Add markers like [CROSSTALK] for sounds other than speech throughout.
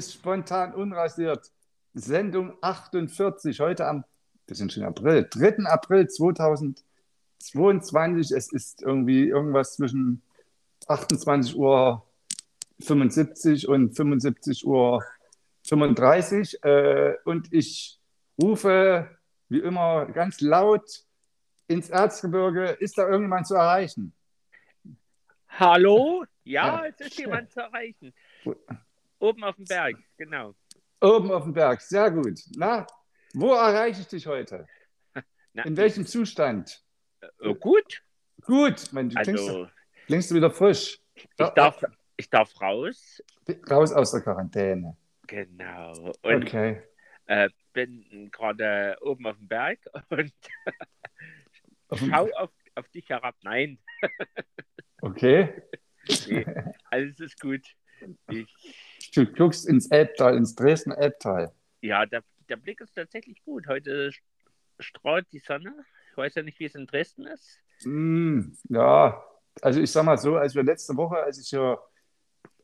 ist spontan unrasiert. Sendung 48, heute am, wir sind schon April, 3. April 2022. Es ist irgendwie irgendwas zwischen 28 Uhr 75 und 75 Uhr 35. Äh, und ich rufe wie immer ganz laut ins Erzgebirge. Ist da irgendjemand zu erreichen? Hallo? Ja, es ist jemand zu erreichen. Oben auf dem Berg, genau. Oben auf dem Berg, sehr gut. Na, wo erreiche ich dich heute? [LAUGHS] Na, In welchem Zustand? äh, gut. Gut, mein, du klingst, Also, klingst du wieder frisch. ich darf, ich darf raus. Raus aus der Quarantäne. Genau. Und Okay. äh, bin gerade oben auf dem Berg [LAUGHS] und schau auf, auf dich herab. Nein, [LAUGHS] Okay. nee, alles ist gut. Ich, Du guckst ins Elbtal, ins Dresdner Elbtal. ja, der, der Blick ist tatsächlich gut. Heute strahlt die Sonne. Ich weiß ja nicht, wie es in Dresden ist. Hm, ja, also ich sag mal so, als wir letzte Woche, als ich hier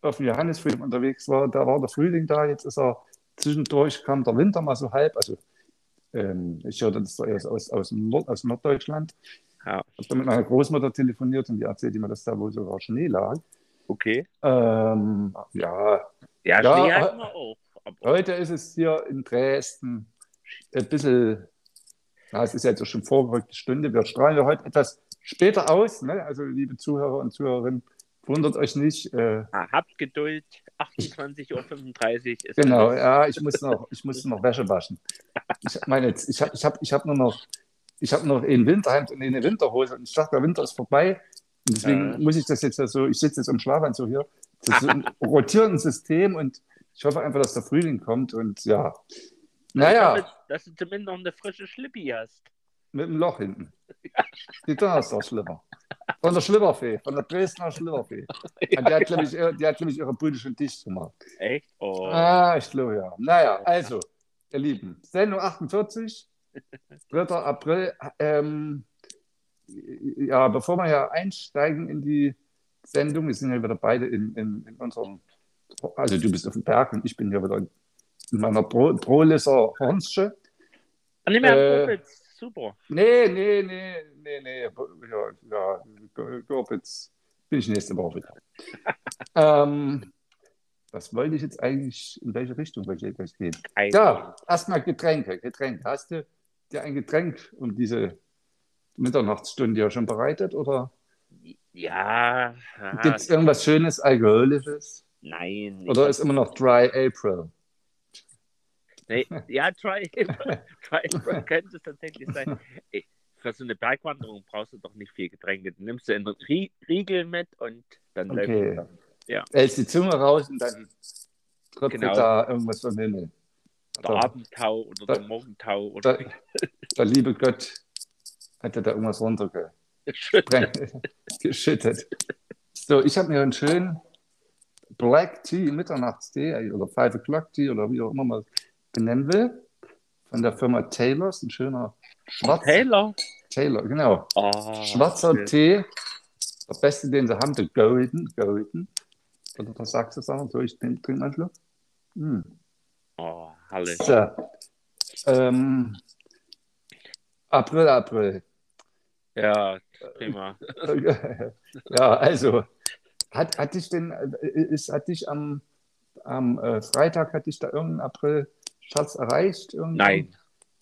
auf dem Johannesfriedhof unterwegs war, da war der Frühling da, jetzt ist er zwischendurch, kam der Winter mal so halb. Also ähm, ich hörte das aus, aus, dem Nord, aus Norddeutschland. Ja, Ich habe da mit meiner Großmutter telefoniert und die erzählte mir, dass da wohl sogar Schnee lag. okay. Ähm, ja, Ja, Ja, wir auch. Aber, heute ist es hier in Dresden ein bisschen, ja, es ist jetzt schon vorgerückte Stunde. Wir strahlen ja heute etwas später aus. Ne? Also, liebe Zuhörer und Zuhörerinnen, wundert euch nicht. Äh, ah, habt Geduld. 28.35 Uhr ist genau, alles. ja, ich muss noch, ich muss noch Wäsche waschen. Ich meine, jetzt, ich habe ich hab, ich hab nur noch, ich habe noch ein Winterhemd und eine Winterhose und ich dachte, der Winter ist vorbei. Und deswegen Ja. muss ich das jetzt ja so, ich sitze jetzt im Schlafanzug hier. Das ist ein [LAUGHS] rotierendes System und ich hoffe einfach, dass der Frühling kommt und ja. Naja. Hoffe, dass du zumindest noch eine frische Schlippi hast. Mit dem Loch hinten. [LAUGHS] Die Donnerstag-Schlipper. Von der Schlipperfee, von der Dresdner Schlipperfee. [LAUGHS] Und die hat, ich, die hat, glaub ich, ihre Bude schon dicht gemacht. Echt? Oh. Ah, ich glaube ja. Naja, also, ihr Lieben, Sendung 48, 3. April. Ähm, ja, bevor wir ja einsteigen in die Sendung, wir sind ja wieder beide in, in, in unserem, also du bist auf dem Berg und ich bin hier wieder in meiner Pro, Prolisser Hornsche. Ah, mehr Äh. Super. Nee, nee, nee, nee, nee. Ja, ja, Gorbitz bin ich nächste Woche wieder. [LAUGHS] ähm, was wollte ich jetzt eigentlich, in welche Richtung wollte ich jetzt gehen? Ein- Ja, erstmal Getränke. Getränke. Hast du dir ein Getränk um diese Mitternachtsstunde ja schon bereitet? Oder Ja. gibt es irgendwas Schönes, Alkoholisches? Nein. Oder ist immer noch Dry April? Nee, ja, Try Try [LAUGHS] könnte es tatsächlich sein. Für so eine Bergwanderung brauchst du doch nicht viel Getränke. Du nimmst du einen Rie- Riegel mit und dann Okay. läuft es. Hältst die Zunge raus und dann tröpfelt Genau. da irgendwas vom Himmel. Der Da- Abendtau oder der Da- Morgentau oder Der, der liebe Gott hat ja da irgendwas runtergeschüttet. [LAUGHS] geschüttet. So, ich habe mir einen schönen Black Tea, Mitternachtstee oder Five O'Clock Tea oder wie auch immer man es benennen will, von der Firma Taylors, ein schöner schwarzer Taylor. Taylor, genau. Oh, Schwarzer schön. Tee, der beste, den sie haben, der Golden, Golden. Oder was sagst du, sagen? So, ich trinke trink mal einen Schluck. Hm. Oh, herrlich. So. Ähm, April, April. Ja, prima. [LAUGHS] ja, also, hat, hat dich denn, äh, ist, hat dich am, am äh, Freitag, hat dich da irgendein April-Schatz erreicht? Irgendwann? Nein,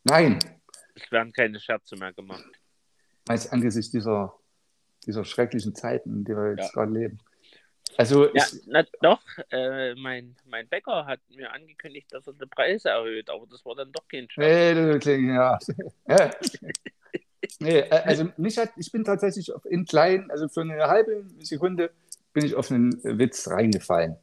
Nein, es werden keine Scherze mehr gemacht. meinst angesichts dieser, dieser schrecklichen Zeiten, in denen wir jetzt Ja. gerade leben. Also, Ja, ich, na, doch, äh, mein, mein Bäcker hat mir angekündigt, dass er die Preise erhöht, aber das war dann doch kein Scherz. kling, ja. [LAUGHS] Nee, äh, also, mich hat, ich bin tatsächlich in klein, also für eine halbe Sekunde bin ich auf einen Witz reingefallen.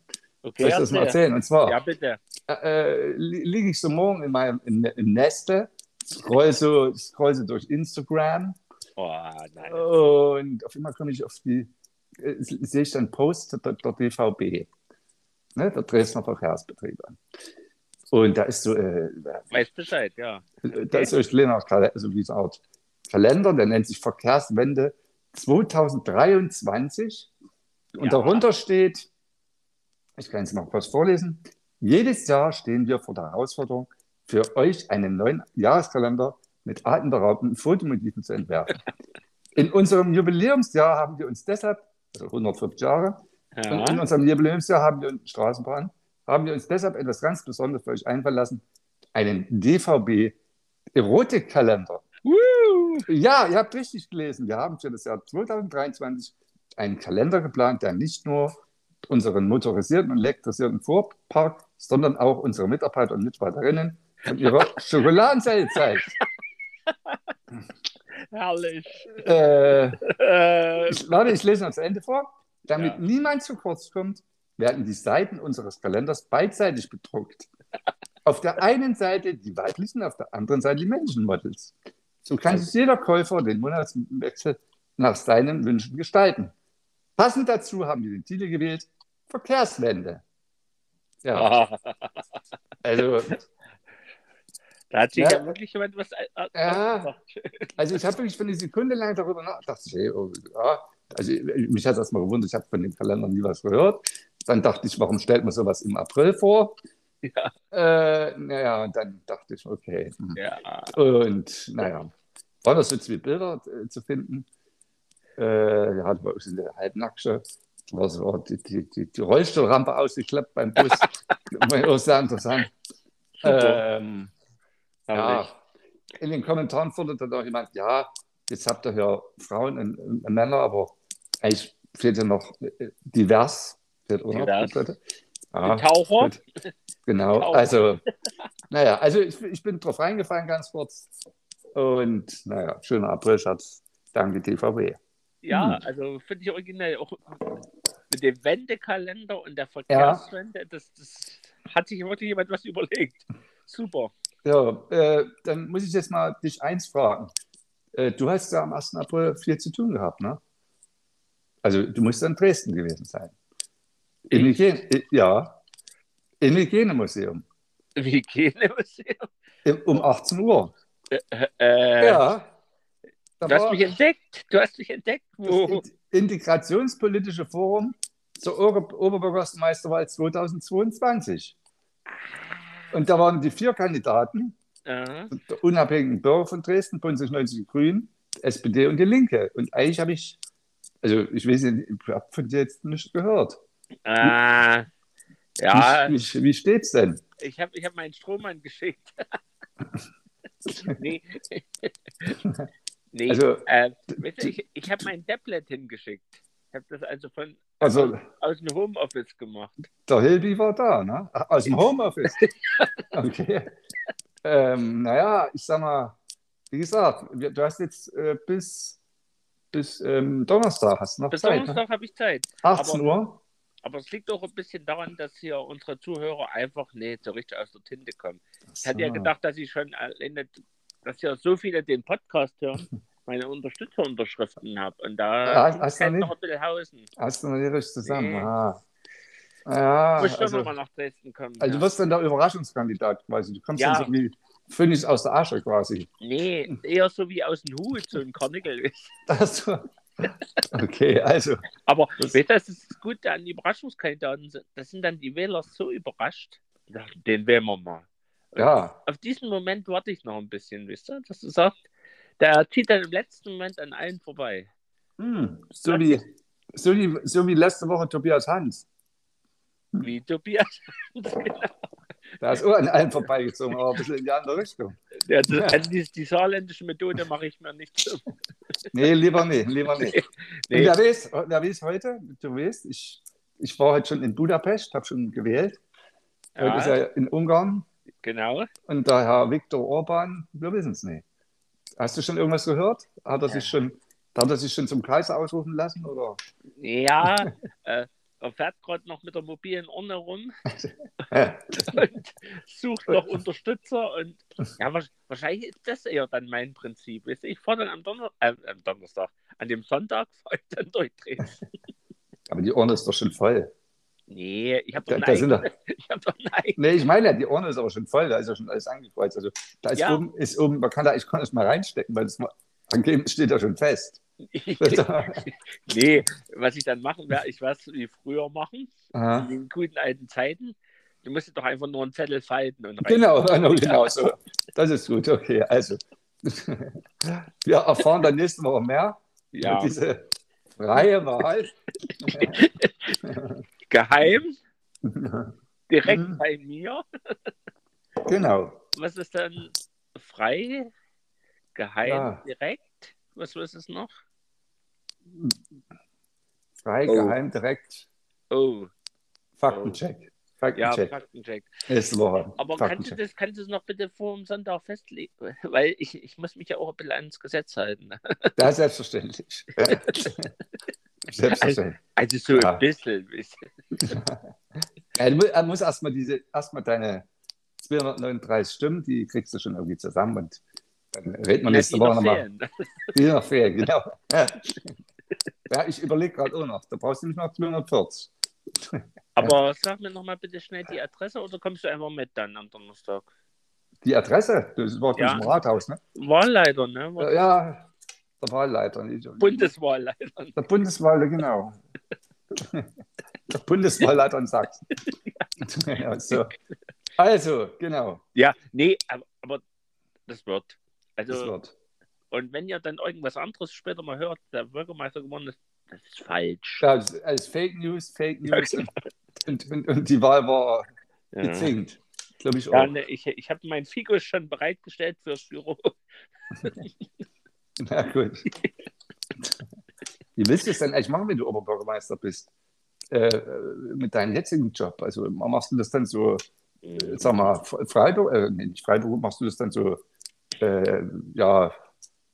Okay, Soll ich das mal erzähl. erzählen? Und zwar, Ja, bitte. äh, li- liege ich so morgen in meinem im, im Neste, scroll so, scroll so durch Instagram Oh, nein. und auf einmal komme ich auf die, äh, sehe ich dann Post der, der DVB, ne, der Dresdner Verkehrsbetriebe. Und da ist so, äh, Weiß Bescheid, ja. da ist so kleiner Kalender, also wie so eine Art Kalender, der nennt sich Verkehrswende 2023 und Ja. darunter steht ich kann es mal kurz vorlesen. Jedes Jahr stehen wir vor der Herausforderung, für euch einen neuen Jahreskalender mit atemberaubenden Fotomotiven zu entwerfen. [LAUGHS] In unserem Jubiläumsjahr haben wir uns deshalb, also 140 Jahre, Ja. in unserem Jubiläumsjahr haben wir uns Straßenbahn, haben wir uns deshalb etwas ganz Besonderes für euch einfallen lassen, einen DVB Erotikkalender. Ja, ihr habt richtig gelesen. Wir haben für das Jahr 2023 einen Kalender geplant, der nicht nur unseren motorisierten und elektrisierten Fuhrpark, sondern auch unsere Mitarbeiter und Mitarbeiterinnen von ihrer [LAUGHS] Schokoladenzeit zeigt. Herrlich. Äh, Äh, ich, warte, ich lese noch zu Ende vor. Damit Ja. niemand zu kurz kommt, werden die Seiten unseres Kalenders beidseitig bedruckt. Auf der einen Seite die weiblichen, auf der anderen Seite die männlichen Models. So kann sich jeder Käufer den Monatswechsel nach seinen Wünschen gestalten. Passend dazu haben wir den Titel gewählt: Verkehrswende. Ja, ah, also, da hat sich Ja. ja, wirklich jemand was äh, äh, Ja. also ich habe wirklich für eine Sekunde lang darüber nachgedacht. Ich, hey, oh, ja. Also mich hat es erstmal gewundert, ich habe von dem Kalender nie was gehört. Dann dachte ich, warum stellt man sowas im April vor? Ja. Äh, naja, und dann dachte ich, okay. hm. Ja. Und naja, waren das so zwei Bilder äh, zu finden? Äh, ja, bei uns in der Halbnacksche war so die, die, die, die Rollstuhlrampe ausgeklappt beim Bus. [LAUGHS] war ja auch sehr interessant. Ähm, ja, in den Kommentaren forderte da jemand, ja, jetzt habt ihr hier Frauen und, und Männer, aber eigentlich fehlt ja noch äh, divers. Fehlt auch noch Divers. Die Ja, Taucher. gut. Genau, Taucher. also, naja, also ich, ich bin drauf reingefallen ganz kurz. Und naja, schöner Aprilschatz. Danke, DVB. Ja, Hm. also finde ich originell auch mit dem Wendekalender und der Verkehrswende, das, das hat sich wirklich jemand was überlegt. Super. Ja, äh, dann muss ich jetzt mal dich eins fragen. Äh, du hast ja am 1. April viel zu tun gehabt, ne? Also du musst in Dresden gewesen sein. Im Ich? Hygiene, äh, ja, im Hygienemuseum. Im- Um 18 Uhr. Äh, ja. Da Du hast mich entdeckt. Du hast mich entdeckt. das Wo? In- Integrationspolitische Forum zur Ober Oberbürgermeisterwahl 2022. Und da waren die vier Kandidaten, Ja. der unabhängigen Bürger von Dresden, Bund 90 Grünen, SPD und die Linke. Und eigentlich habe ich, also ich weiß nicht, ich habe von dir jetzt nicht gehört. Äh, ja, Wie, wie, wie steht's denn? ich habe ich hab meinen Strohmann geschickt. [LAUGHS] nee. nee. Also, äh, weißt du, ich ich habe mein Tablet hingeschickt. Ich habe das also von Also aus dem Homeoffice gemacht. der Hilby war da, ne? Aus dem Homeoffice. [LAUGHS] Okay. Ähm, naja, ich sag mal, wie gesagt, du hast jetzt äh, bis, bis ähm, Donnerstag hast noch Bis Zeit. Ne? Donnerstag habe ich Zeit. 18 Uhr. Aber es liegt auch ein bisschen daran, dass hier unsere Zuhörer einfach nicht so richtig aus der Tinte kommen. Ich hatte ja So. gedacht, dass ich schon alleine, dass ja so viele den Podcast hören, [LAUGHS] meine Unterstützerunterschriften habe. Und da Ja, hast du nicht? noch ein bisschen Hausen. Hast du noch nicht richtig zusammen? Nee. Ah. Ja, Muss ich doch also, nochmal nach Dresden kommen. also du ja. wirst dann der Überraschungskandidat quasi. Du kommst Ja. dann so wie Phönix aus der Asche quasi. Nee, eher so wie aus dem Hut, so ein Karnickel. Das, [LAUGHS] okay, also. Aber Das- weißt du, das ist Gute an Überraschungskandidaten. sind- Das sind dann die Wähler so überrascht. Den wählen wir mal. Ja, Auf diesen Moment warte ich noch ein bisschen, wisst ihr, dass du sagst, der zieht dann im letzten Moment an allen vorbei. hm, so, wie, so, wie, so wie letzte Woche Tobias Hans. Wie Tobias. [LAUGHS] Da ist auch an allen vorbeigezogen, aber ein bisschen in die andere Richtung. Ja, das, also die, die saarländische Methode mache ich mir nicht so. [LAUGHS] Nee, lieber nicht, lieber nicht. Und Nee. wer weiß, wer weiß heute, du weißt, ich, ich war heute schon in Budapest, habe schon gewählt. Heute ist Ja, er in Ungarn genau. und der Herr Viktor Orban, wir wissen es nicht. Hast du schon irgendwas gehört? Hat er sich schon, hat er sich schon zum Kaiser ausrufen lassen? Oder? Ja, [LAUGHS] äh, er fährt gerade noch mit der mobilen Urne rum [LAUGHS] und sucht noch Unterstützer. Und ja, wahrsch- wahrscheinlich ist das eher dann mein Prinzip. Ich fahre dann am, Donner äh, am Donnerstag, an dem Sonntag [LAUGHS] fahre ich dann durch Dresden. Aber die Urne ist doch schon voll. Nee, ich habe doch, Da- da [LAUGHS] ich hab doch eigene. Nee, ich meine ja, die Urne ist aber schon voll, da ist ja schon alles angekreuzt. Also da ist Ja. oben, ist oben, man kann da, ich kann das mal reinstecken, weil das mal, steht ja schon fest. [LAUGHS] nee, was ich dann machen werde, ich werde es wie früher machen, Aha. in den guten alten Zeiten. Du musst doch einfach nur einen Zettel falten und rein. Genau, [LAUGHS] genau, genau so. Das ist gut, okay. Also, [LAUGHS] wir erfahren dann nächste Woche mehr Ja. diese freie Wahl. Geheim, direkt Mhm. bei mir. Genau. Was ist dann frei, geheim, Ja. direkt? Was was ist noch? Frei, Oh. geheim, direkt. Oh, Faktencheck. ja, Faktencheck. Faktencheck. Nächste Woche. Aber kannst du, Faktencheck. das, kannst du es noch bitte vor dem Sonntag festlegen? [LAUGHS] Weil ich, ich muss mich ja auch ein bisschen ans Gesetz halten. [LAUGHS] Ja, selbstverständlich. [LAUGHS] selbstverständlich. Also so Ja. ein bisschen. Ja, du mu- er muss erstmal diese, erstmal deine 239 Stimmen, die kriegst du schon irgendwie zusammen und dann reden wir nächste Woche noch nochmal. Die noch fehlen, genau. Ja, ich überlege gerade auch noch. Da brauchst du nicht noch 240. [LAUGHS] Aber sag mir nochmal bitte schnell die Adresse oder kommst du einfach mit dann am Donnerstag? Die Adresse, das war Ja. im Rathaus, ne? Wahlleiter, ne? War- Ja, der Wahlleiter. Bundeswahlleiter. Der Bundeswahlleiter, genau. Der Bundeswahlleiter in Sachsen. [LAUGHS] Ja, so. Also, genau. Ja, nee, aber, aber das wird. Also, Das wird. Und wenn ihr dann irgendwas anderes später mal hört, der Bürgermeister gewonnen ist, das ist falsch. Ja, das ist Fake News, Fake News. und, und, und, und die Wahl war Ja. gezinkt. Glaube ich auch. Ja, ne, ich, ich habe meinen Figo schon bereitgestellt fürs Büro. [LAUGHS] Na gut. Wie willst du es denn eigentlich machen, wenn du Oberbürgermeister bist? Äh, mit deinem jetzigen Job? Also machst du das dann so, äh, sag mal, Freiberuf, äh, nee, nicht Freiberuf, machst du das dann so, äh, ja,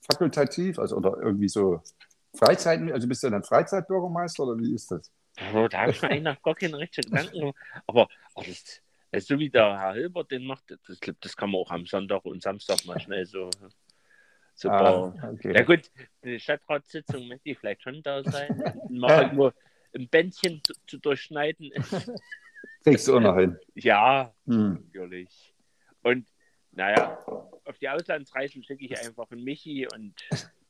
fakultativ, also oder irgendwie so Freizeit, also bist du dann Freizeitbürgermeister oder wie ist das? Also, da habe ich mir eigentlich noch gar keine richtigen Gedanken gemacht. Aber oh, das, also so wie der Herr Hilbert den macht, das, das kann man auch am Sonntag und Samstag mal schnell so. Ah, paar- okay. Ja gut, die Stadtratssitzung möchte ich vielleicht schon da sein. Mal irgendwo ein Bändchen zu, zu durchschneiden. [LAUGHS] Kriegst du auch noch hin. ja, Hm. natürlich. Und naja, auf die Auslandsreisen schicke ich einfach einen Michi und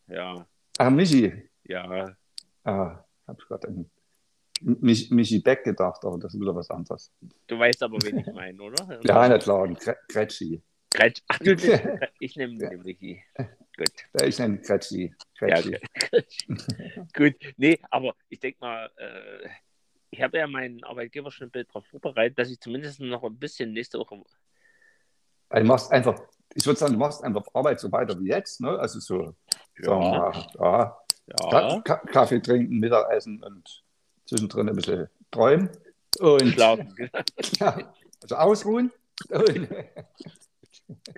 ja, Ah, Michi. ja. Ah, hab ich gerade an Mich, Michi Beck gedacht, aber das ist wieder was anderes. Du weißt aber, wen ich meine, oder? [LAUGHS] Ja, na klar, ein Kre- Kretschi. Gretsch. [LAUGHS] Ach, du, ich nehme den Michi. Gut. Ich nenne ihn Kretschi. Ja, Kretschi. [LAUGHS] Gut, nee, aber ich denke mal, äh, ich habe ja meinen Arbeitgeber schon ein Bild darauf vorbereitet, dass ich zumindest noch ein bisschen nächste Woche. Du machst einfach, ich würde sagen, du machst einfach Arbeit so weiter wie jetzt, ne? Also so, mal, ja, Ja, Ka Kaffee trinken, Mittagessen und zwischendrin ein bisschen träumen. Und schlafen. [LAUGHS] ja, also ausruhen. Und,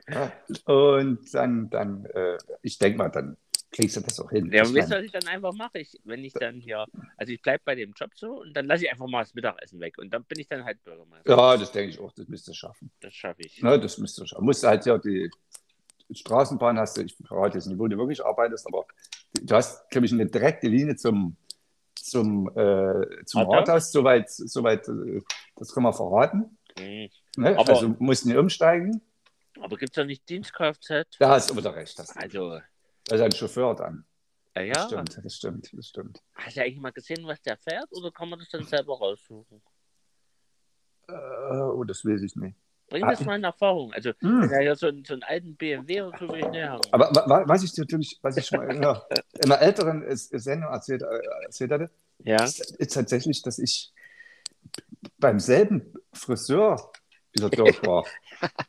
[LAUGHS] und dann, dann äh, ich denke mal, dann kriegst du das auch hin. Ja, wisst ihr, was ich dann einfach mache? Ich, wenn ich dann hier, also ich bleibe bei dem Job so und dann lasse ich einfach mal das Mittagessen weg und dann bin ich dann halt Bürgermeister. ja, das denke ich auch, das müsstest du schaffen. Das schaffe ich. Ne, das müsstest du schaffen. Musst du halt ja die Straßenbahn hast du, ich verrate jetzt nicht, wo du wirklich arbeitest, aber du hast, glaube ich, eine direkte Linie zum, zum, äh, zum Rathaus? Rathaus, soweit, soweit äh, das kann man verraten. Hm. Ne? Aber- also musst nicht umsteigen. Aber gibt es doch nicht Dienstkfz? Da hast du wieder recht. Das, Also, das ein Chauffeur dann. Das ja. stimmt, das stimmt, das stimmt. Hast du eigentlich mal gesehen, was der fährt oder kann man das dann selber raussuchen? Äh, oh, das weiß ich nicht. Bring Ah, das mal in Erfahrung. Also, Hm. wenn er hier so, einen- so einen alten BMW oder so will ich näher haben. Aber wa- wa- was ich natürlich, was ich schon mal in einer, in einer älteren Sendung erzählt, äh, erzählt hatte, Ja. ist, ist tatsächlich, dass ich beim selben Friseur wieder dort war. [LAUGHS]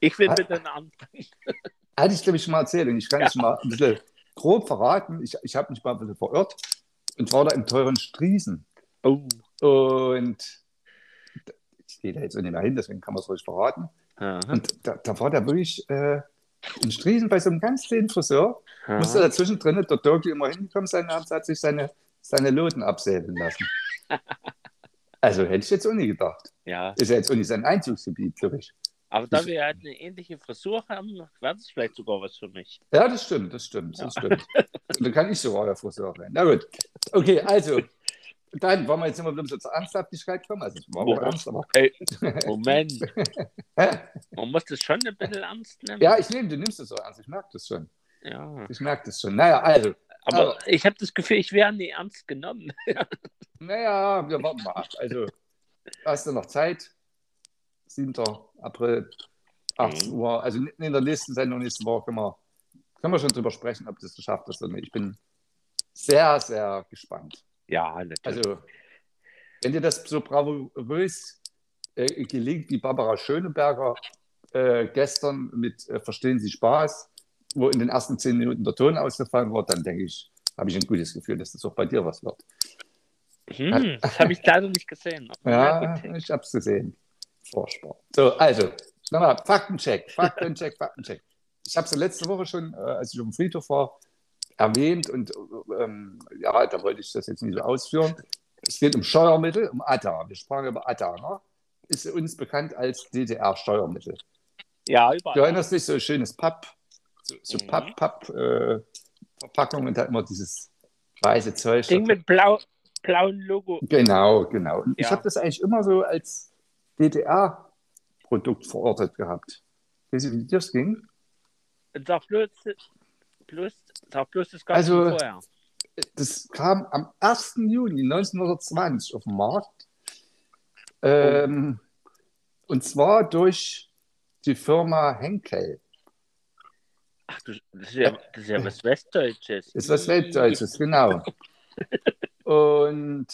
Ich will Ah. bitte einen anderen. Hatte ich, glaube ich, schon mal erzählt. Und ich kann Ja. es mal ein bisschen grob verraten. Ich, ich habe mich mal ein bisschen verirrt und war da im teuren Striesen. Oh. Und ich gehe da jetzt nicht mehr hin, deswegen kann man es ruhig verraten. Aha. Und da, da war der wirklich äh, in Striesen bei so einem ganz kleinen Friseur. Musste Aha. dazwischen drin der Dirk immer hingekommen sein und hat sich seine, seine Loten absäbeln lassen. [LAUGHS] Also hätte ich jetzt auch nie gedacht. Ja, Ist ja jetzt auch nicht sein Einzugsgebiet, glaube ich. Aber da wir halt eine ähnliche Frisur haben, wäre das vielleicht sogar was für mich. Ja, das stimmt, das stimmt, das stimmt. Und dann kann ich sogar der Friseur sein. Na gut. Okay, also, dann wollen wir jetzt immer bisschen zur Ernsthaftigkeit kommen. Also, es war auch Ja. ernst, aber. Ey, Moment, man muss das schon ein bisschen ernst nehmen. Ja, ich nehme, du nimmst das so ernst, ich merke das schon. Ja. Ich merke das schon. Naja, also. Aber ich habe das Gefühl, ich wäre nie ernst genommen. Naja, wir warten mal ab. Also, hast du noch Zeit? 7. April, 18 Mhm. Uhr. Also in der nächsten Sendung nächste Woche können wir, können wir schon drüber sprechen, ob das geschafft ist oder nicht. Ich bin sehr, sehr gespannt. Ja, natürlich. Also, wenn dir das so bravourös äh, gelingt, wie Barbara Schöneberger äh, gestern mit äh, Verstehen Sie Spaß, wo in den ersten zehn Minuten der Ton ausgefallen wird, dann denke ich, habe ich ein gutes Gefühl, dass das auch bei dir was wird. hm, das habe ich leider nicht gesehen. Ja, ich habe es gesehen. Furchtbar. So, also, nochmal, Faktencheck, Faktencheck, [LAUGHS] Faktencheck. Ich habe es ja letzte Woche schon, äh, als ich dem Friedhof war, erwähnt und ähm, ja, da wollte ich das jetzt nicht so ausführen. Es geht um Steuermittel, um ATA. Wir sprachen über ATA. Ne? Ist uns bekannt als DDR-Steuermittel. Ja, Du überall. erinnerst dich, so ein schönes Papp, so, so Mhm. Papp, Papp, äh, Verpackung und da immer dieses weiße Zeug. Ding mit blau, blauem Logo. Genau, genau. Und Ich Ja. habe das eigentlich immer so als DDR-Produkt verortet gehabt. Weißt du, wie dir das ging? Sag bloß, bloß, sag bloß das gab Also- vorher. Das kam am 1. Juni 1920 auf den Markt. Ähm, Und zwar durch die Firma Henkel. Ach, du, das, ist ja, das ist ja was Westdeutsches. Ist was Weltdeutsches, genau. [LAUGHS] Und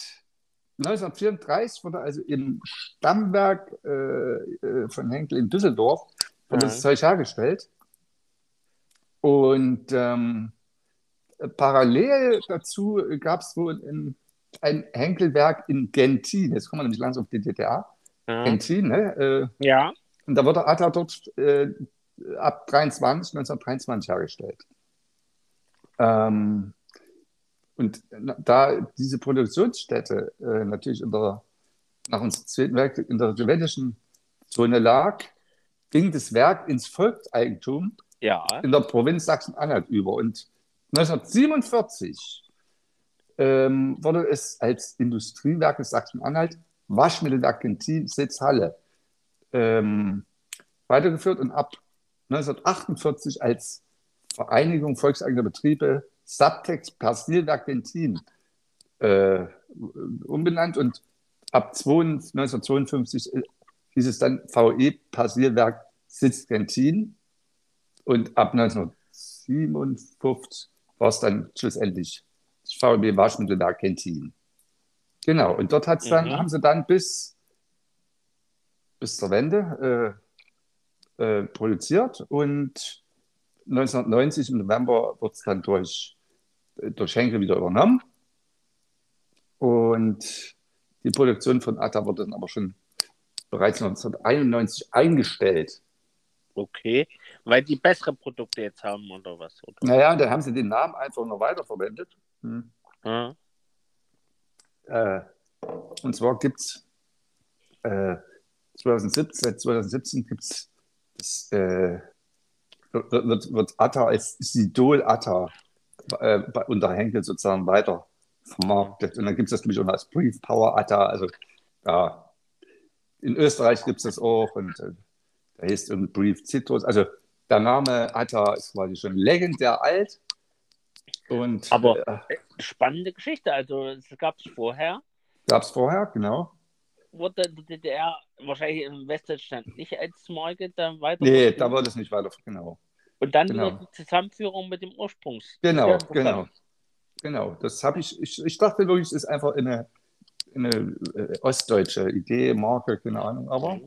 1934 wurde also im Stammwerk äh, äh, von Henkel in Düsseldorf wurde das Mhm. Zeug hergestellt. Und ähm, parallel dazu gab es wohl ein, ein Henkelwerk in Gentin. Jetzt kommen wir nämlich langsam auf die DDR. Ja. Gentin, ne? Äh, ja. und da wurde ATA dort äh, ab 23, 1923 hergestellt. Ähm, und da diese Produktionsstätte äh, natürlich in der, nach unserem Zweiten Weltkrieg in der sowjetischen Zone lag, ging das Werk ins Volkseigentum Ja. in der Provinz Sachsen-Anhalt über. Und 1947 ähm, wurde es als Industriewerk des Sachsen-Anhalt, Waschmittelwerk Gentin, Sitz Halle, ähm, weitergeführt und ab 1948 als Vereinigung volkseigener Betriebe Subtex Persilwerk Gentin äh, umbenannt und ab 22 1952 hieß es dann VE Persilwerk Sitz Gentin und ab 1957 war es dann schlussendlich das VEB Waschmittelwerk Gentin. Genau, und dort hat's dann, Mhm. haben sie dann bis, bis zur Wende äh, äh, produziert und 1990 im November wird es dann durch, äh, durch Henkel wieder übernommen. Und die Produktion von ATA wurde dann aber schon bereits 1991 eingestellt. Okay. Weil die bessere Produkte jetzt haben oder was? Oder? Naja, und dann haben sie den Namen einfach noch weiterverwendet. Hm. Ja. Äh, und zwar gibt es äh, 2017, seit 2017 gibt es äh, wird, wird, wird ATA als Sidol ATA äh, unter Henkel sozusagen weiter vermarktet. Und dann gibt es das nämlich auch als Brief Power ATA. Also ja, in Österreich gibt es das auch und äh, da heißt irgendwie Brief Citrus. Also der Name ATA ist quasi schon legendär alt. Und Aber- äh, Spannende Geschichte. Also, es gab es vorher. gab es vorher, genau. Wurde die DDR wahrscheinlich im Westdeutschland nicht als Marke dann weiter. Nee, da war das nicht weiter, genau. Und dann genau. die Zusammenführung mit dem Ursprungs. Genau, genau. Genau, das habe ich, ich, ich dachte wirklich, es ist einfach eine, eine äh, ostdeutsche Idee, Marke, keine Ahnung, aber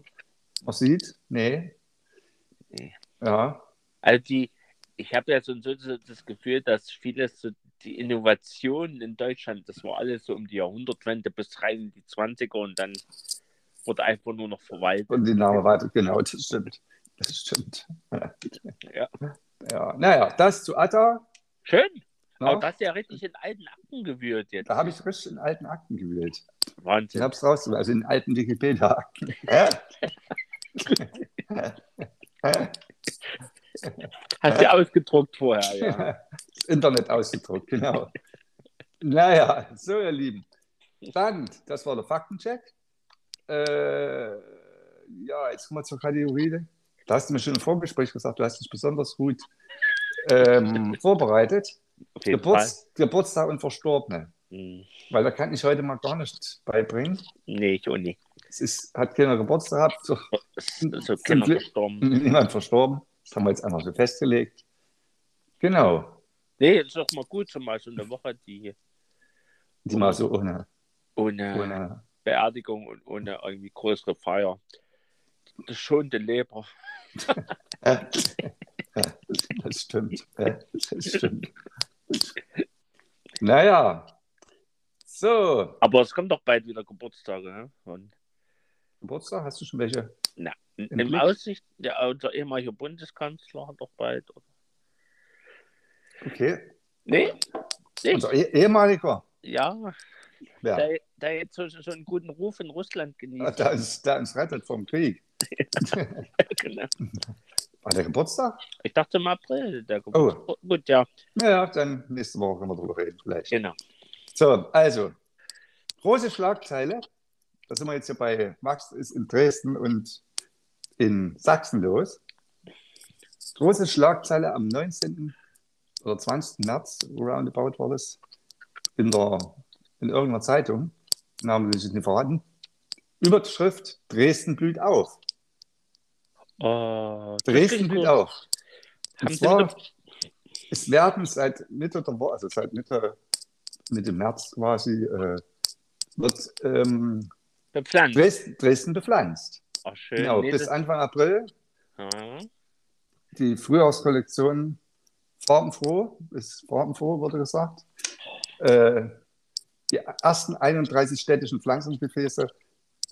man sieht, nee. Nee. Ja, Also die, ich habe ja so, so so das Gefühl, dass vieles so die Innovationen in Deutschland, das war alles so um die Jahrhundertwende bis rein in die 20er und dann wurde einfach nur noch verwaltet. und die Name weiter, genau, das stimmt. Das stimmt. Ja. Ja, naja, das zu Atta. Schön. Ja, Aber das ist ja richtig in alten Akten gewühlt jetzt. da habe ich richtig in alten Akten gewählt. Ich Wahnsinn. habe es rausgesucht, also in alten Wikipedia-Akten. Hast du ausgedruckt vorher, ja. [LAUGHS] Internet ausgedruckt, genau. Naja, so ihr Lieben. Dann, das war der Faktencheck. Äh, ja, jetzt kommen wir zur Kategorie. Da hast du mir schon im Vorgespräch gesagt, du hast dich besonders gut ähm, vorbereitet. Auf jeden Geburts Geburtstag und Verstorbene. Fall. Hm. Weil da kann ich heute mal gar nichts beibringen. Nee, ich auch nicht. Es ist, hat keiner Geburtstag gehabt, so, So Kinder Glück- verstorben. niemand verstorben. Das haben wir jetzt einfach so festgelegt. Genau. Nee, ist doch mal gut, schon mal so eine Woche, die Die mal so ohne, ohne, ohne Beerdigung und ohne irgendwie größere Feier. Das schonte Leber. Ja, das stimmt. Ja, Das stimmt. Naja. So, Aber es kommt doch bald wieder Geburtstage. Ne? Geburtstag, hast du schon welche? na, Im im? Aussicht, der, unser ehemaliger Bundeskanzler hat doch bald. Okay. Nee? Nee. Unser eh ehemaliger. Ja, Ja. der, der jetzt so, so einen guten Ruf in Russland genießt. Der uns, der uns rettet vom Krieg. [LAUGHS] genau. War der Geburtstag? Ich dachte im April, der Geburtstag. Gut, ja, Ja, dann nächste Woche können wir drüber reden, vielleicht. genau. So, also, große Schlagzeile. Da sind wir jetzt hier bei Max, ist in Dresden und in Sachsen los. Große Schlagzeile am 19. oder 20. März, roundabout war das, in, der, in irgendeiner Zeitung. Namen will ich nicht verraten. Überschrift: Dresden blüht auf. Oh, Dresden auf. Haben Und zwar, es werden seit Mitte der Woche, also seit Mitte, Mitte März quasi, äh, wird ähm, bepflanzt? Dresden, Dresden bepflanzt. Oh, schön. Genau, Nee, bis Anfang April Ja. die Frühjahrskollektion farbenfroh, ist farbenfroh, wurde gesagt. Äh, die ersten 31 städtischen Pflanzengefäße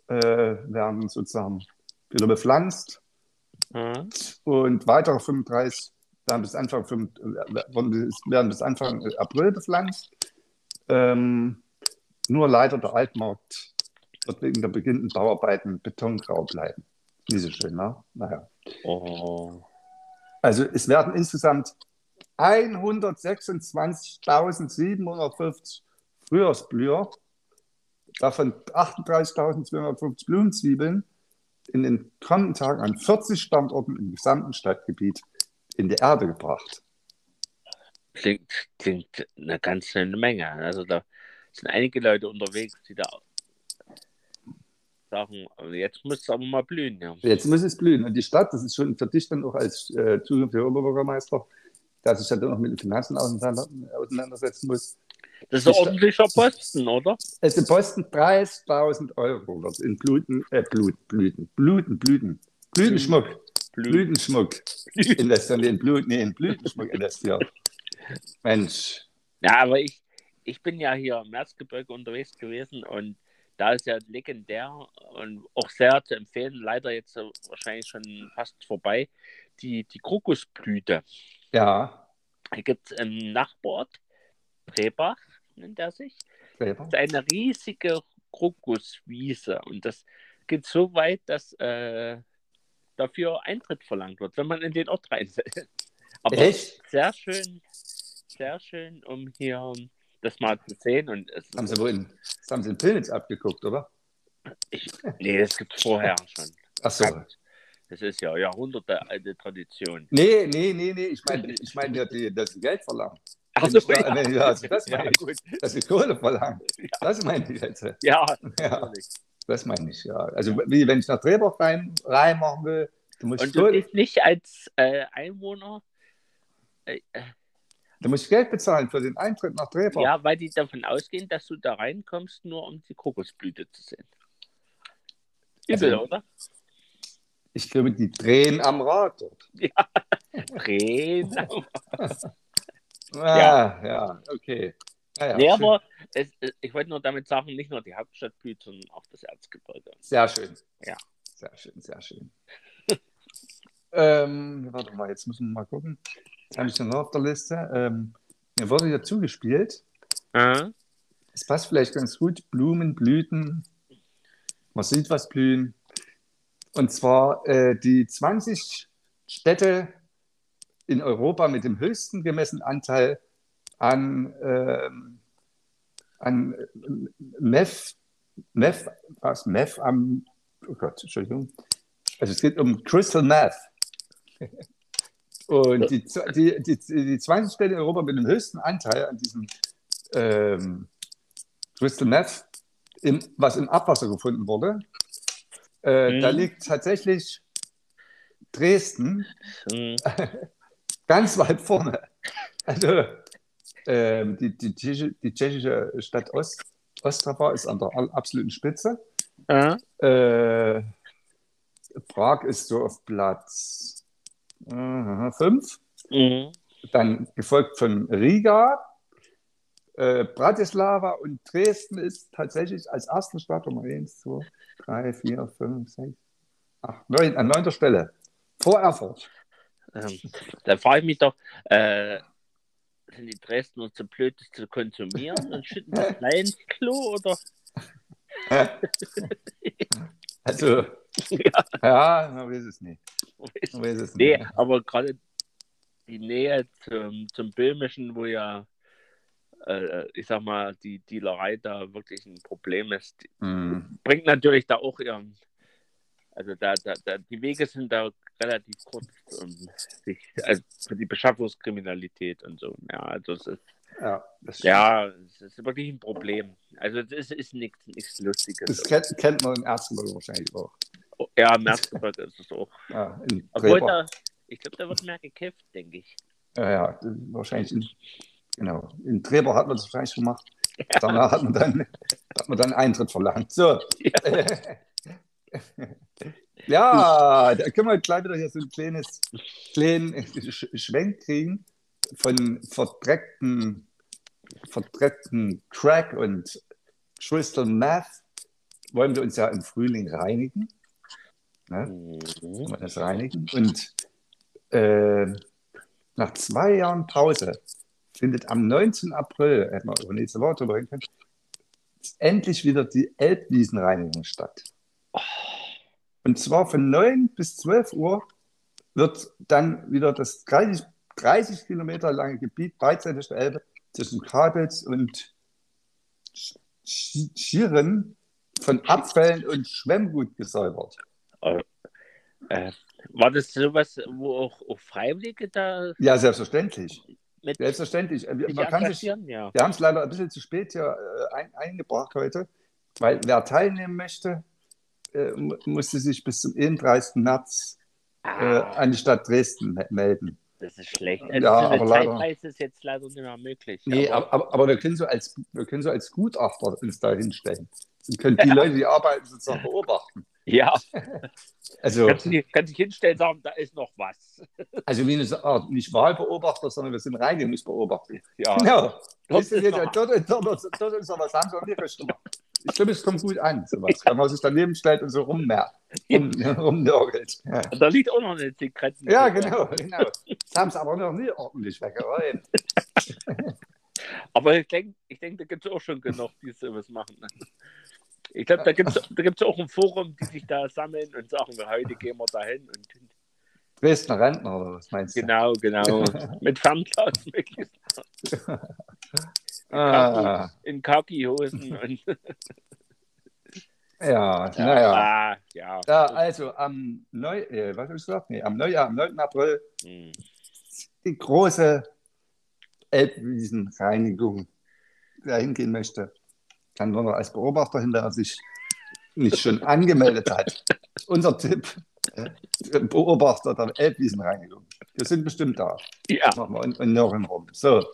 äh, werden sozusagen wieder bepflanzt Ja. und weitere 35 werden bis Anfang, werden bis Anfang April bepflanzt. Ähm, nur leider der Altmarkt wird wegen der beginnenden Bauarbeiten betongrau bleiben. Nicht so schön, ne? Naja. Oh. Also es werden insgesamt 126.750 Frühjahrsblüher, davon 38.250 Blumenzwiebeln in den kommenden Tagen an 40 Standorten im gesamten Stadtgebiet in die Erde gebracht. Klingt, klingt eine ganze Menge. Also da sind einige Leute unterwegs, die da sagen, jetzt muss es aber mal blühen. Ja. Jetzt muss es blühen. Und die Stadt, das ist schon für dich dann auch als äh, zukünftiger Oberbürgermeister, der sich ja dann noch mit den Finanzen auseinander, auseinandersetzen muss. Das ist ein ordentlicher Posten, oder? Es sind Posten 30.000 Euro. Wird in Blüten, äh, Blut, Blüten, Blüten, Blüten, Blütenschmuck, Blütenschmuck. Investieren, in Blut, nee, in Blütenschmuck investieren. Mensch, Ja, aber ich, ich bin ja hier im Erzgebirge unterwegs gewesen und da ist ja legendär und auch sehr zu empfehlen, leider jetzt wahrscheinlich schon fast vorbei, die, die Krokusblüte. ja, Hier gibt es im Nachbarort, Brebach nennt er sich, Gräber. ist eine riesige Krokuswiese und das geht so weit, dass äh, dafür Eintritt verlangt wird, wenn man in den Ort rein will. Aber Echt? sehr schön, sehr schön, um hier das mal zu sehen. Und Haben sie wohl in, das haben sie in Pilnitz abgeguckt, oder? ich, nee, das gibt es vorher schon. Ach so. Das ist ja Jahrhunderte alte Tradition. Nee, nee, nee, nee, ich meine, ich die, dass sie Geld verlangen. Ach Wenn so, ich da- wenn- ja, also das [LAUGHS] ja, ich. gut. Dass sie Kohle verlangen. Das meine ich jetzt. Ja, Ja, das meine ich, ja. Also, wie wenn ich nach Drehbach rein, rein machen will, du musst, Und du bist nicht als äh, Einwohner, äh, äh, du musst Geld bezahlen für den Eintritt nach Drehbach. ja, weil die davon ausgehen, dass du da reinkommst, nur um die Kokosblüte zu sehen. Übel, Also- oder? Ich glaube, die drehen am Rad dort. [LAUGHS] Drehen. [LAUGHS] Ah, ja, okay. Naja, nee, schön. aber es, es- ich wollte nur damit sagen, nicht nur die Hauptstadt blüht, sondern auch das Erzgebirge. Sehr schön. Ja. Sehr schön, sehr schön. [LAUGHS] ähm, warte mal, jetzt müssen wir mal gucken. Was habe ich denn noch auf der Liste? Ähm, mir wurde ja zugespielt. Aha. Es passt vielleicht ganz gut. Blumen, Blüten. Man sieht was blühen. Und zwar äh, die 20 Städte in Europa mit dem höchsten gemessenen Anteil an, ähm, an äh, MEF, MEF, was, MEF am, oh Gott, Entschuldigung. Also es geht um Crystal Meth. Und die, die, die, die 20 Städte in Europa mit dem höchsten Anteil an diesem ähm, Crystal Meth, im, was im Abwasser gefunden wurde, äh, mhm. da liegt tatsächlich Dresden mhm. [LAUGHS] ganz weit vorne. Also ähm, die, die, tschechische, die, tschechische Stadt Ost, Ostrava ist an der absoluten Spitze. Mhm. Äh, Prag ist so auf Platz 5. Mhm. Dann gefolgt von Riga. Äh, Bratislava und Dresden ist tatsächlich als erste Stadt um 1, 2, 3, 4, 5, 6, 8, 9, an neunter Stelle. Vor Erfurt. Ähm, da frage ich mich doch, äh, sind die Dresdner zu blöd, das zu konsumieren und schütten das Blei ins Klo oder? also, ja, ja man weiß es nicht. Man weiß es nee, nicht. aber gerade die Nähe zum, zum Böhmischen, wo ja, äh, ich sag mal, die Dealerei da wirklich ein Problem ist, mm. bringt natürlich da auch ihren, also da, da, da, die Wege sind da relativ kurz um sich, also für die Beschaffungskriminalität und so. Ja, also es ist, ja, ja, es ist wirklich ein Problem. Also es ist nichts Lustiges. Das kennt, kennt man in Erzgebirge wahrscheinlich auch. Oh, ja, im Erzgebirge ist es auch. Ja, Obwohl da, ich glaube, da wird mehr gekämpft, denke ich. Ja, ja, wahrscheinlich in, genau. In Treber hat man das wahrscheinlich gemacht. Ja. Danach hat man, dann, hat man dann Eintritt verlangt. So. [LAUGHS] Ja. [LAUGHS] Ja, da können wir gleich wieder hier so ein kleines, kleinen Schwenk kriegen von verdreckten, verdreckten Crack und Crystal Meth. Wollen wir uns ja im Frühling reinigen. Ne? Mhm. Wir das reinigen. Und äh, nach zwei Jahren Pause findet am 19. April, hätten wir über nächste Woche drüber können, endlich wieder die Elbwiesenreinigung statt. Oh. Und zwar von 9 bis 12 Uhr wird dann wieder das 30, 30 Kilometer lange Gebiet beidseitig der Elbe zwischen Kabels und Schieren von Abfällen und Schwemmgut gesäubert. Äh, äh, war das sowas, wo auch, auch Freiwillige da. Ja, selbstverständlich. Selbstverständlich. Kann sich, ja. Wir haben es leider ein bisschen zu spät hier äh, ein, eingebracht heute, weil wer teilnehmen möchte, äh, musste sich bis zum 31. März äh, ah. an die Stadt Dresden melden. Das ist schlecht. Also ja, aber leider, ist es jetzt leider nicht mehr möglich. Nee, aber, aber, aber, wir, können so als, wir können so als Gutachter uns da hinstellen. Dann können die ja. Leute, die arbeiten, sozusagen beobachten. Ja. [LAUGHS] Also, kannst, du, dich hinstellen und sagen, da ist noch was. [LAUGHS] Also wie eine Art, nicht Wahlbeobachter, sondern wir sind Reinigungsbeobachter. Ja. Genau. Dort, dort, dort, dort, dort ist noch was, haben sie auch nicht gemacht ich glaube, es kommt gut an, sowas. Wenn man sich daneben stellt und so rummerkt, rum, [LAUGHS] rumnörgelt. Ja. Da liegt auch noch eine Zigarette. Ja, genau, genau. Das haben sie aber noch nie ordentlich weggeräumt. Aber ich denke, ich denk, da gibt es auch schon genug, die sowas machen. Ich glaube, da gibt es da gibt's auch ein Forum, die sich da sammeln und sagen, heute gehen wir da hin. Und Dresdner Rentner, oder was meinst du? Genau, genau. [LAUGHS] Mit Fernglas möglichst. ah. In Kaki-Hosen. ja, naja. Ah, ja. ja. also am, Neu äh, was ich gesagt? Nee, am, Neujahr, am 9. April hm. die große Elbwiesenreinigung. Wer hingehen möchte, kann nur noch als Beobachter hin, wer sich nicht schon angemeldet hat. [LAUGHS] Unser Tipp, äh, Beobachter der Elbwiesenreinigung. Wir sind bestimmt da. Ja. Machen wir in, in Nürnberg rum. So,